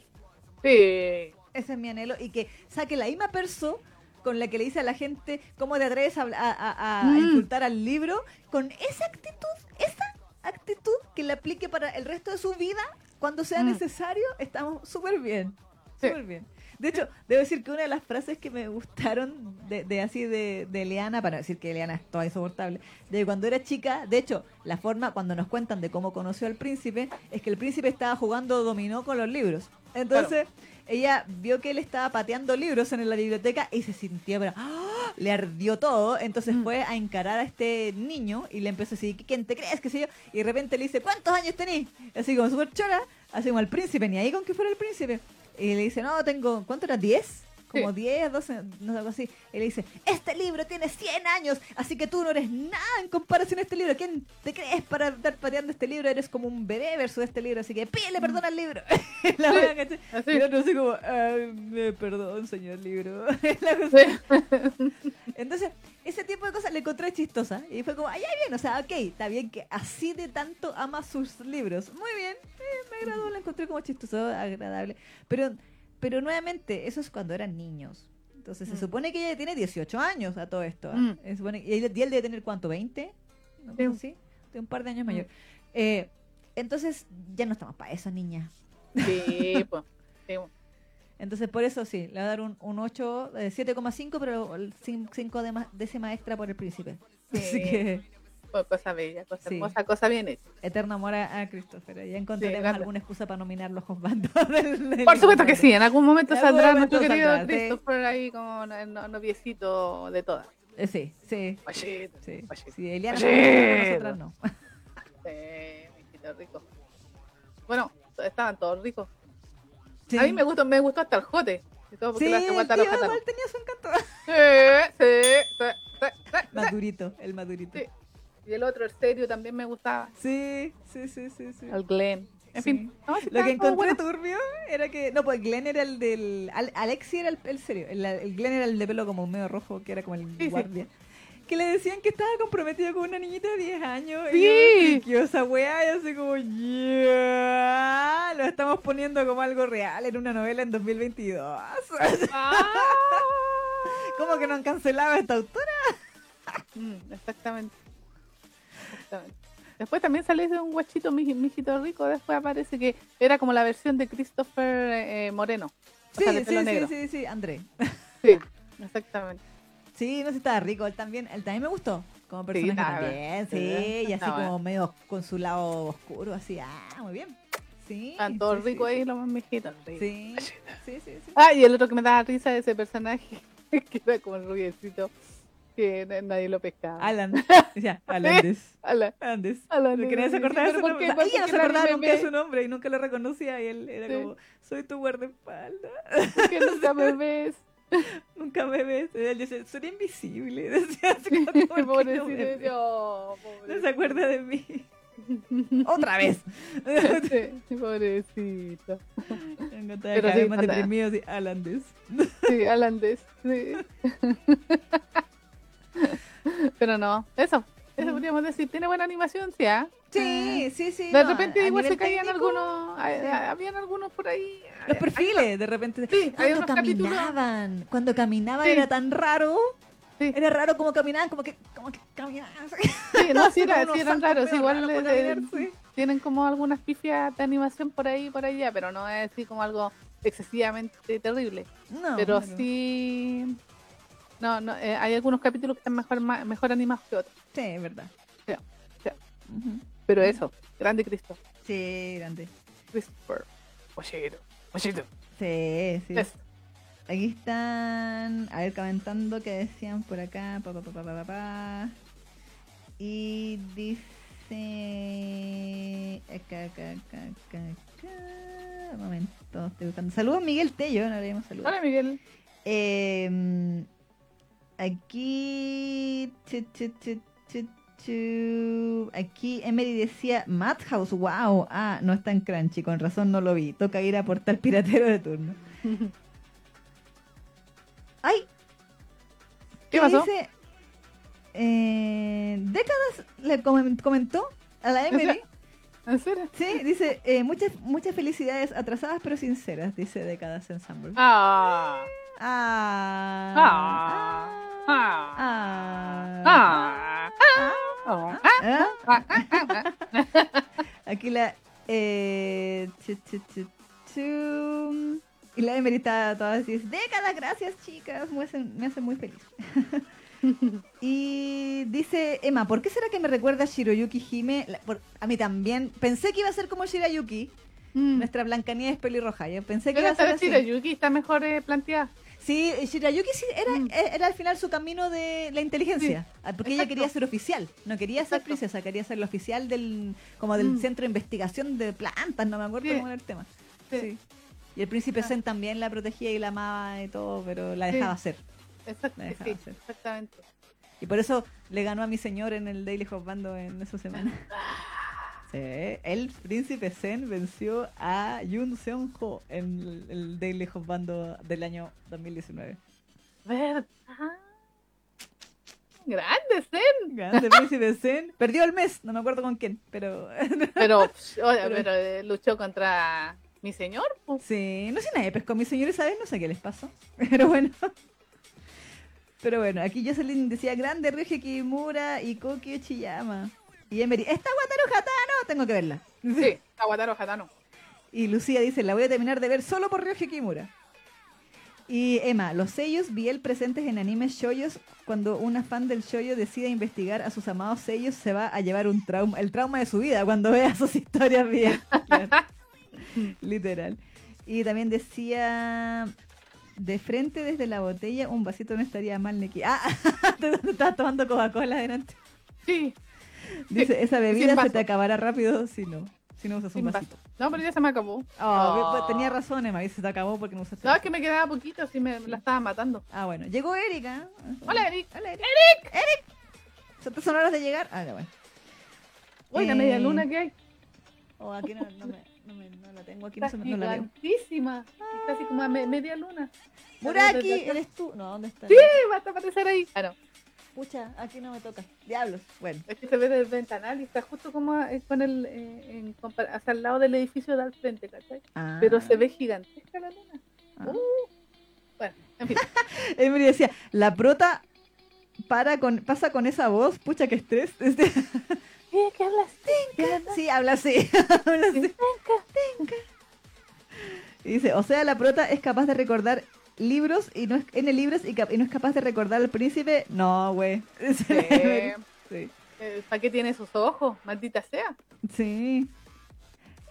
Sí. Ese es mi anhelo. Y que saque la misma perso con la que le dice a la gente cómo te atreves a, a- a- a Mm. insultar al libro, con esa actitud, esa actitud que le aplique para el resto de su vida cuando sea Mm. necesario, estamos súper bien. Sí. Súper bien. De hecho, debo decir que una de las frases que me gustaron de, de así de, de Eliana, para decir que Eliana es toda insoportable, de cuando era chica, de hecho, la forma cuando nos cuentan de cómo conoció al príncipe, es que el príncipe estaba jugando dominó con los libros. Entonces, ella vio que él estaba pateando libros en la biblioteca y se sintió, pero ¡ah! le ardió todo. Entonces Mm. fue a encarar a este niño y le empezó a decir, ¿quién te crees? ¿Qué sé yo? Y de repente le dice, ¿cuántos años tenés? Así como súper chora, así como al príncipe, ni ahí con que fuera el príncipe. Y le dice, no, tengo, ¿cuánto era? ¿10? Como Sí. 10, 12, no sé, algo así. Y le dice, este libro tiene 100 años, así que tú no eres nada en comparación a este libro. ¿Quién te crees para estar pateando este libro? Eres como un bebé versus este libro, así que pídele perdón al libro. La Sí, wea, ¿cachai? así. Y el otro así como, "Ay, me perdón, señor libro. Entonces, ese tipo de cosas le encontré chistosa. Y fue como, ay, ay, bien, o sea, ok, está bien que así de tanto ama sus libros. Muy bien, eh, me agradó, la encontré como chistoso, agradable. Pero, pero nuevamente, eso es cuando eran niños. Entonces, se Mm. supone que ella tiene 18 años a todo esto. ¿ah? Mm. Se supone- y, él, y él debe tener cuánto, ¿20? ¿Una cosa Sí. así? De un par de años Mm. mayor. Eh, entonces, ya no estamos para eso, niña. Sí, pues. Sí. Entonces, por eso sí, le voy a dar un, un 8, eh, 7,5, pero 5 de décima extra por el príncipe. Así Sí. que, Pues cosa bella, cosa Sí. hermosa, cosa bien hecha. eterno amor a, a Christopher. Ya encontraremos grande. alguna excusa para nominar los bandos del, del- Por supuesto que sí, en algún momento En algún saldrá momento nuestro querido saldrá, sí. Christopher ahí no- noviecito de todas. Eh, sí, sí. Guachito, Sí, guachito. sí, Eliana sí, nosotras no. Sí, rico. Bueno, estaban todos ricos. Sí. A mí me gustó, me gustó hasta el jote. Y todo porque Sí, el tío igual tenía su encanto. Sí, sí, sí, sí, sí, sí. Madurito, el madurito. Sí. Y el otro, el serio, también me gustaba. Sí, sí, sí, sí, sí. El Glenn. En Sí. fin, no, Lo que encontré bueno. turbio era que. No, pues Glenn era el del. Al- Alexi era el, el serio. El, el Glenn era el de pelo como medio rojo, que era como el Sí, sí. guardia. Que le decían que estaba comprometido con una niñita de 10 años. Sí. Y yo esa weá y así como, yeah, lo estamos poniendo como algo real en una novela en 2022. Ah. ¿Cómo que no han cancelado a esta autora? Mm, exactamente. Después también sale de un guachito mi- mijito rico. Después aparece que era como la versión de Christopher eh, Moreno. O Sí, sea, sí, sí, sí, sí, André. Sí, exactamente. Sí, no sé, estaba rico. Él también, él también me gustó. Como personaje estaba- también, sí, sí. Y así como medio con su lado oscuro, así. Ah, muy bien. Sí. Están todos sí, ricos sí, ahí, los más mijitos. Sí, sí, sí. sí. Ah, y el otro que me daba risa de ese personaje, que era como el rubiecito, que nadie lo pescaba. Alan. Ya, Alandis. Alan. Alandis. Alan. Querías acordar su nombre. Ella no se acordaba nunca de su nombre y nunca lo reconocía. Y él era sí. como, soy tu guardaespaldas. Porque nunca me ves. Nunca me ves. Él dice, soy invisible. Decía, pobrecito. No, pobre. Oh, no se acuerda de mí. Otra vez. Sí, pobrecito. Tengo toda Pero sí, más deprimido. Sí, Alandés. Sí, Alandés. Sí. Pero no, eso. Eso Mm. podríamos decir. Tiene buena animación, sí. ¿ah? Sí, sí, sí. De no, repente igual se caían técnico, algunos. sí. Habían algunos por ahí. Los eh, perfiles, de repente. Sí, cuando unos capítulos- caminaban, cuando caminaban Sí. era tan raro. Sí. Era raro como caminaban, como que, como que caminaban. Sí, no, sí, era, eran raros. Igual para eh, caminar, tienen como algunas pifias de animación por ahí y por allá, pero no es así como algo excesivamente terrible. No, pero pero- sí. No, no, eh, hay algunos capítulos que están mejor, ma- mejor animados que otros. Sí, es verdad. Sí, sí. Pero eso, grande Cristo. Sí, grande. Christopher. Ollero. Ollero. Sí, sí. Aquí están, a ver, comentando que decían por acá, pa, pa, pa, pa, pa, pa, pa. Y dice... Acá, acá, acá, acá, acá. Un momento, estoy buscando. Saludos Miguel Tello, no le dimos saludos. Hola, Miguel. Eh, aquí... Aquí Emery decía Madhouse, wow. Ah, no está en Crunchy, con razón no lo vi. Toca ir a portal piratero de turno. ¡Ay! ¿Qué pasó? Dice, eh, décadas le comen- comentó a la Emery. ¿En serio? Sí, dice, eh, muchas, muchas felicidades atrasadas pero sinceras, dice Décadas Ensemble. Ah. Ah. Ah. Ah. Ah. Aquí la... Eh, chu, chu, chu. Y la Emery está toda así, décadas, gracias chicas, me hacen, me hacen muy feliz. y dice Emma, ¿por qué será que me recuerda a Shiroyuki Hime? La- por- a mí también. Pensé que iba a ser como Shirayuki, Mm. nuestra Blancanieves pelirroja. Yo pensé que Pero iba a ser esta así. vez Yuki está mejor eh, planteada. Sí, Shirayuki sí era, Mm. eh, era al final su camino de la inteligencia. Ah, Porque ella quería ser oficial, no quería ser princesa, quería ser la oficial del como del Mm. centro de investigación de plantas, no me acuerdo Sí. cómo era el tema. Sí. Y el príncipe Ah. Zen también la protegía y la amaba y todo, pero la dejaba hacer. Exacto, La dejaba sí, hacer. exactamente. Y por eso le ganó a mi señor en el Daily Hop Bando en esa semana. Sí, el príncipe Zen venció a Yun Seon Ho en el, el Daily Hop Bando del año 2019. ¿Verdad? Grande, Zen. Grande príncipe Zen. Perdió el mes, no me acuerdo con quién, pero Pero, Pero- pero eh, luchó contra mi señor. pues. sí, no sé nadie pescó mi señor esa vez, no sé qué les pasó. Pero bueno. Pero bueno, aquí Jocelyn decía grande Ryoji Kimura y Koki Uchiyama. Y Emery, ¿está Wataru Hatano? Tengo que verla. Sí, Aguataro Hatano. Y Lucía dice, la voy a terminar de ver solo por Ryoji Kimura. Y Emma, los sellos Biel presentes en animes shoyos, cuando una fan del shoyo decide investigar a sus amados sellos, se va a llevar un trauma, el trauma de su vida cuando vea sus historias bien. Literal. Y también decía de frente desde la botella, un vasito no estaría mal, Neki. Ah, te estás tomando Coca-Cola adelante. Sí. Dice, esa bebida se te acabará rápido si no. Si no usas un vasito. vaso. No, pero ya se me acabó. Ah, Oh. pues, tenía razón, Emma, y se te acabó porque no usaste. No, es que me quedaba poquito, así me, la estaba matando. Ah, bueno. Llegó Erika. Hola, Eric. Hola, Eric. ¡Eric! ¡Eric! ¿Son horas de llegar? Ah, ya, bueno. Uy, la Eh, media luna que hay. Oh, aquí no, no, me, no, me- no la tengo, aquí no, se no la veo. gigantísima. Es casi como a me- media luna. Muraki, eres tú. No, ¿dónde está? Sí, va a aparecer ahí. Ah, no. Pucha, aquí no me toca. Diablos. Bueno. Es que se ve desde el ventanal y está justo como eh, con el, eh, en hacia el lado del edificio de al frente, ¿cachai? Ah. Pero se ve gigantesca la luna. Ah. Uh, bueno, en fin. Emily decía, la prota para con, pasa con esa voz, pucha que estrés. Este, ¿Qué, ¿Qué hablas? Sí, habla así. habla así. Y dice, o sea, la prota es capaz de recordar libros y no es en libros y, y no es capaz de recordar al príncipe. No, güey. Eh, Sí. eh, ¿Para qué tiene esos ojos? Maldita sea. Sí.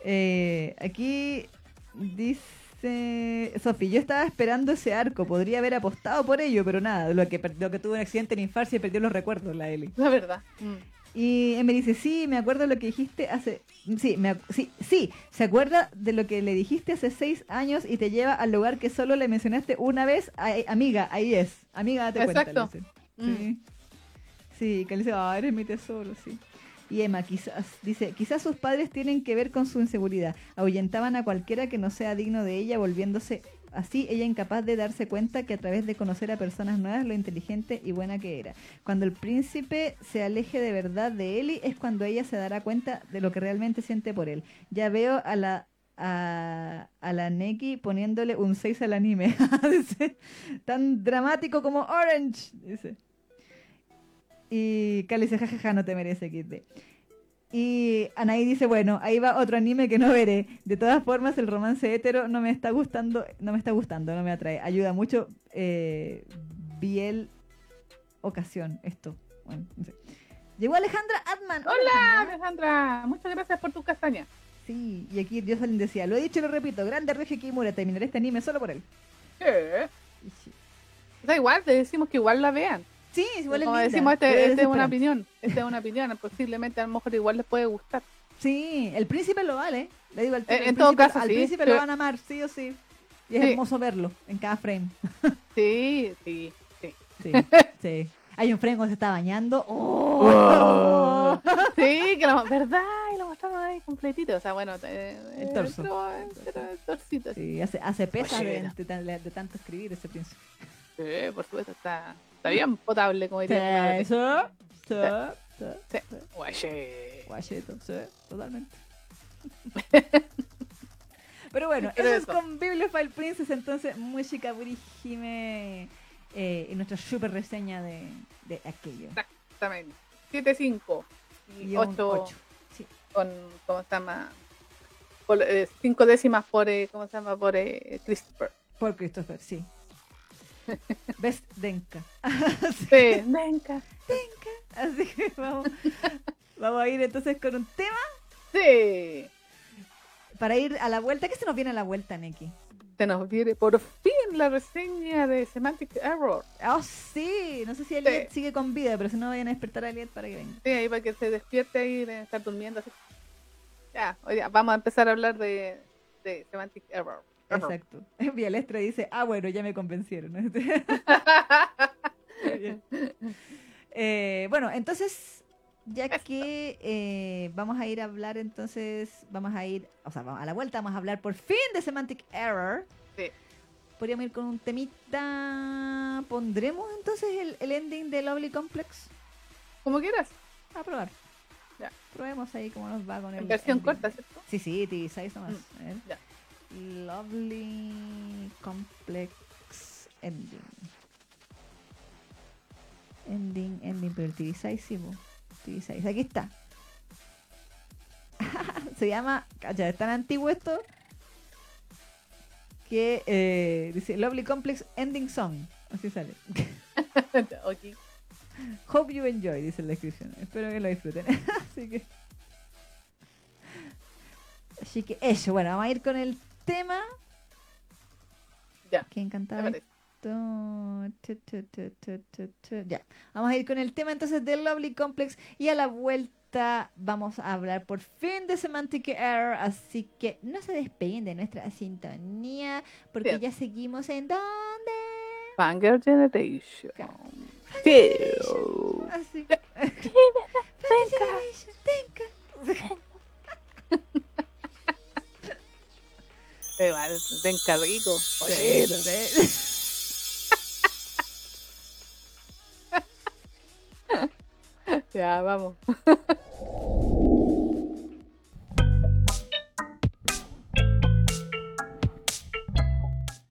Eh, aquí dice Sofi, yo estaba esperando ese arco, podría haber apostado por ello, pero nada, lo que, lo que tuvo un accidente en infancia y perdió los recuerdos, la Eli. La verdad. Mm. Y él me dice, sí, me acuerdo lo que dijiste hace... Sí, me, sí, sí, se acuerda de lo que le dijiste hace seis años y te lleva al lugar que solo le mencionaste una vez. Ay, amiga, ahí es. Amiga, date Exacto. cuenta. Mm. Sí. Sí, que le dice, ah, eres mi tesoro, sí. Y Emma, quizás, dice, quizás sus padres tienen que ver con su inseguridad. Ahuyentaban a cualquiera que no sea digno de ella, volviéndose así ella incapaz de darse cuenta que a través de conocer a personas nuevas lo inteligente y buena que era. Cuando el príncipe se aleje de verdad de Eli es cuando ella se dará cuenta de lo que realmente siente por él. Ya veo a la a, la Neki poniéndole un 6 al anime. Tan dramático como Orange. Y Cali dice, jajaja, no te merece, XD. Y Anaí dice, bueno, ahí va otro anime que no veré. De todas formas, el romance hetero no me está gustando, no me está gustando, no me atrae. Ayuda mucho eh, Biel ocasión esto. Bueno, no sé. Llegó Alejandra Atman. Hola, Alejandra. Alejandra. Muchas gracias por tu castaña. Sí, y aquí Jocelyn decía, lo he dicho y lo repito, grande Regio Kimura, terminaré este anime solo por él. ¿Qué? Sí. Da igual, te decimos que igual la vean. Sí, igual es Como linda, decimos, este, es este es una opinión. Esta es una opinión. Posiblemente a lo mejor igual les puede gustar. Sí, el príncipe lo vale. Le digo al Eh, el en todo caso, al sí, príncipe pero- lo van a amar, sí o sí. Y es Sí. hermoso verlo en cada frame. Sí, sí, sí. Sí, sí. Hay un frame cuando se está bañando. ¡Oh! Sí, que lo, ¿verdad? Y lo mostraron ahí completito. O sea, bueno, eh, El torso. pero el torcito. Sí, Sí, hace, hace pesas de, de tan- de tanto escribir ese príncipe. por supuesto, está, está bien potable, como diría. Sí, sí, sí, Sí. Guache. Guacheto, sí, totalmente. Pero bueno, Pero eso es con Bibliophile Princess, entonces muy Hime eh, en nuestra super reseña de, de aquello. Exactamente. 7, 5 y Y un 8 ocho. Sí. con, ¿cómo se llama? Por, eh, cinco décimas por, eh, ¿cómo se llama? Por eh, Christopher. Por Christopher, sí. Best Denka. Sí, venga. Así que vamos, vamos a ir entonces con un tema Sí. para ir a la vuelta. ¿Qué se nos viene a la vuelta, Neki? Se nos viene por fin la reseña de Semantic Error. Oh, sí. No sé si Elliot sigue con vida, pero si no vayan a despertar a Elliot para que venga. Sí, ahí para que se despierte ahí de estar durmiendo así. Ya, oye, vamos a empezar a hablar de, de Semantic Error. Exacto. Vialestra dice, ah, bueno, ya me convencieron. Eh, bueno, entonces, ya que eh, vamos a ir a hablar, entonces, vamos a ir, o sea, a la vuelta, vamos a hablar por fin de Semantic Error. Sí. Podríamos ir con un temita. ¿Pondremos entonces el, el ending de Lovely Complex? Como quieras, A probar. Ya. Probemos ahí cómo nos va con el. en versión ending. corta, ¿cierto? Sí, sí, size nomás. Ver. ya. Lovely Complex Ending. Ending, ending, pero el TV size sí, po. TV size. Aquí está. Se llama. Cacha, es tan antiguo esto. Que eh, dice Lovely Complex Ending Song. Así sale. ok. Hope you enjoy, dice la descripción. Espero que lo disfruten. Así que. Así que eso, bueno, vamos a ir con el tema. Ya. ¿Quién me cantaba parece. esto? Tu, tu, tu, tu, tu, tu. Ya. Vamos a ir con el tema entonces del Lovely Complex y a la vuelta vamos a hablar por fin de Semantic Error, así que no se despeguen de nuestra sintonía porque Cierto. ya seguimos en donde Fangirl Generation. Igual, Denka rico. Ya, vamos.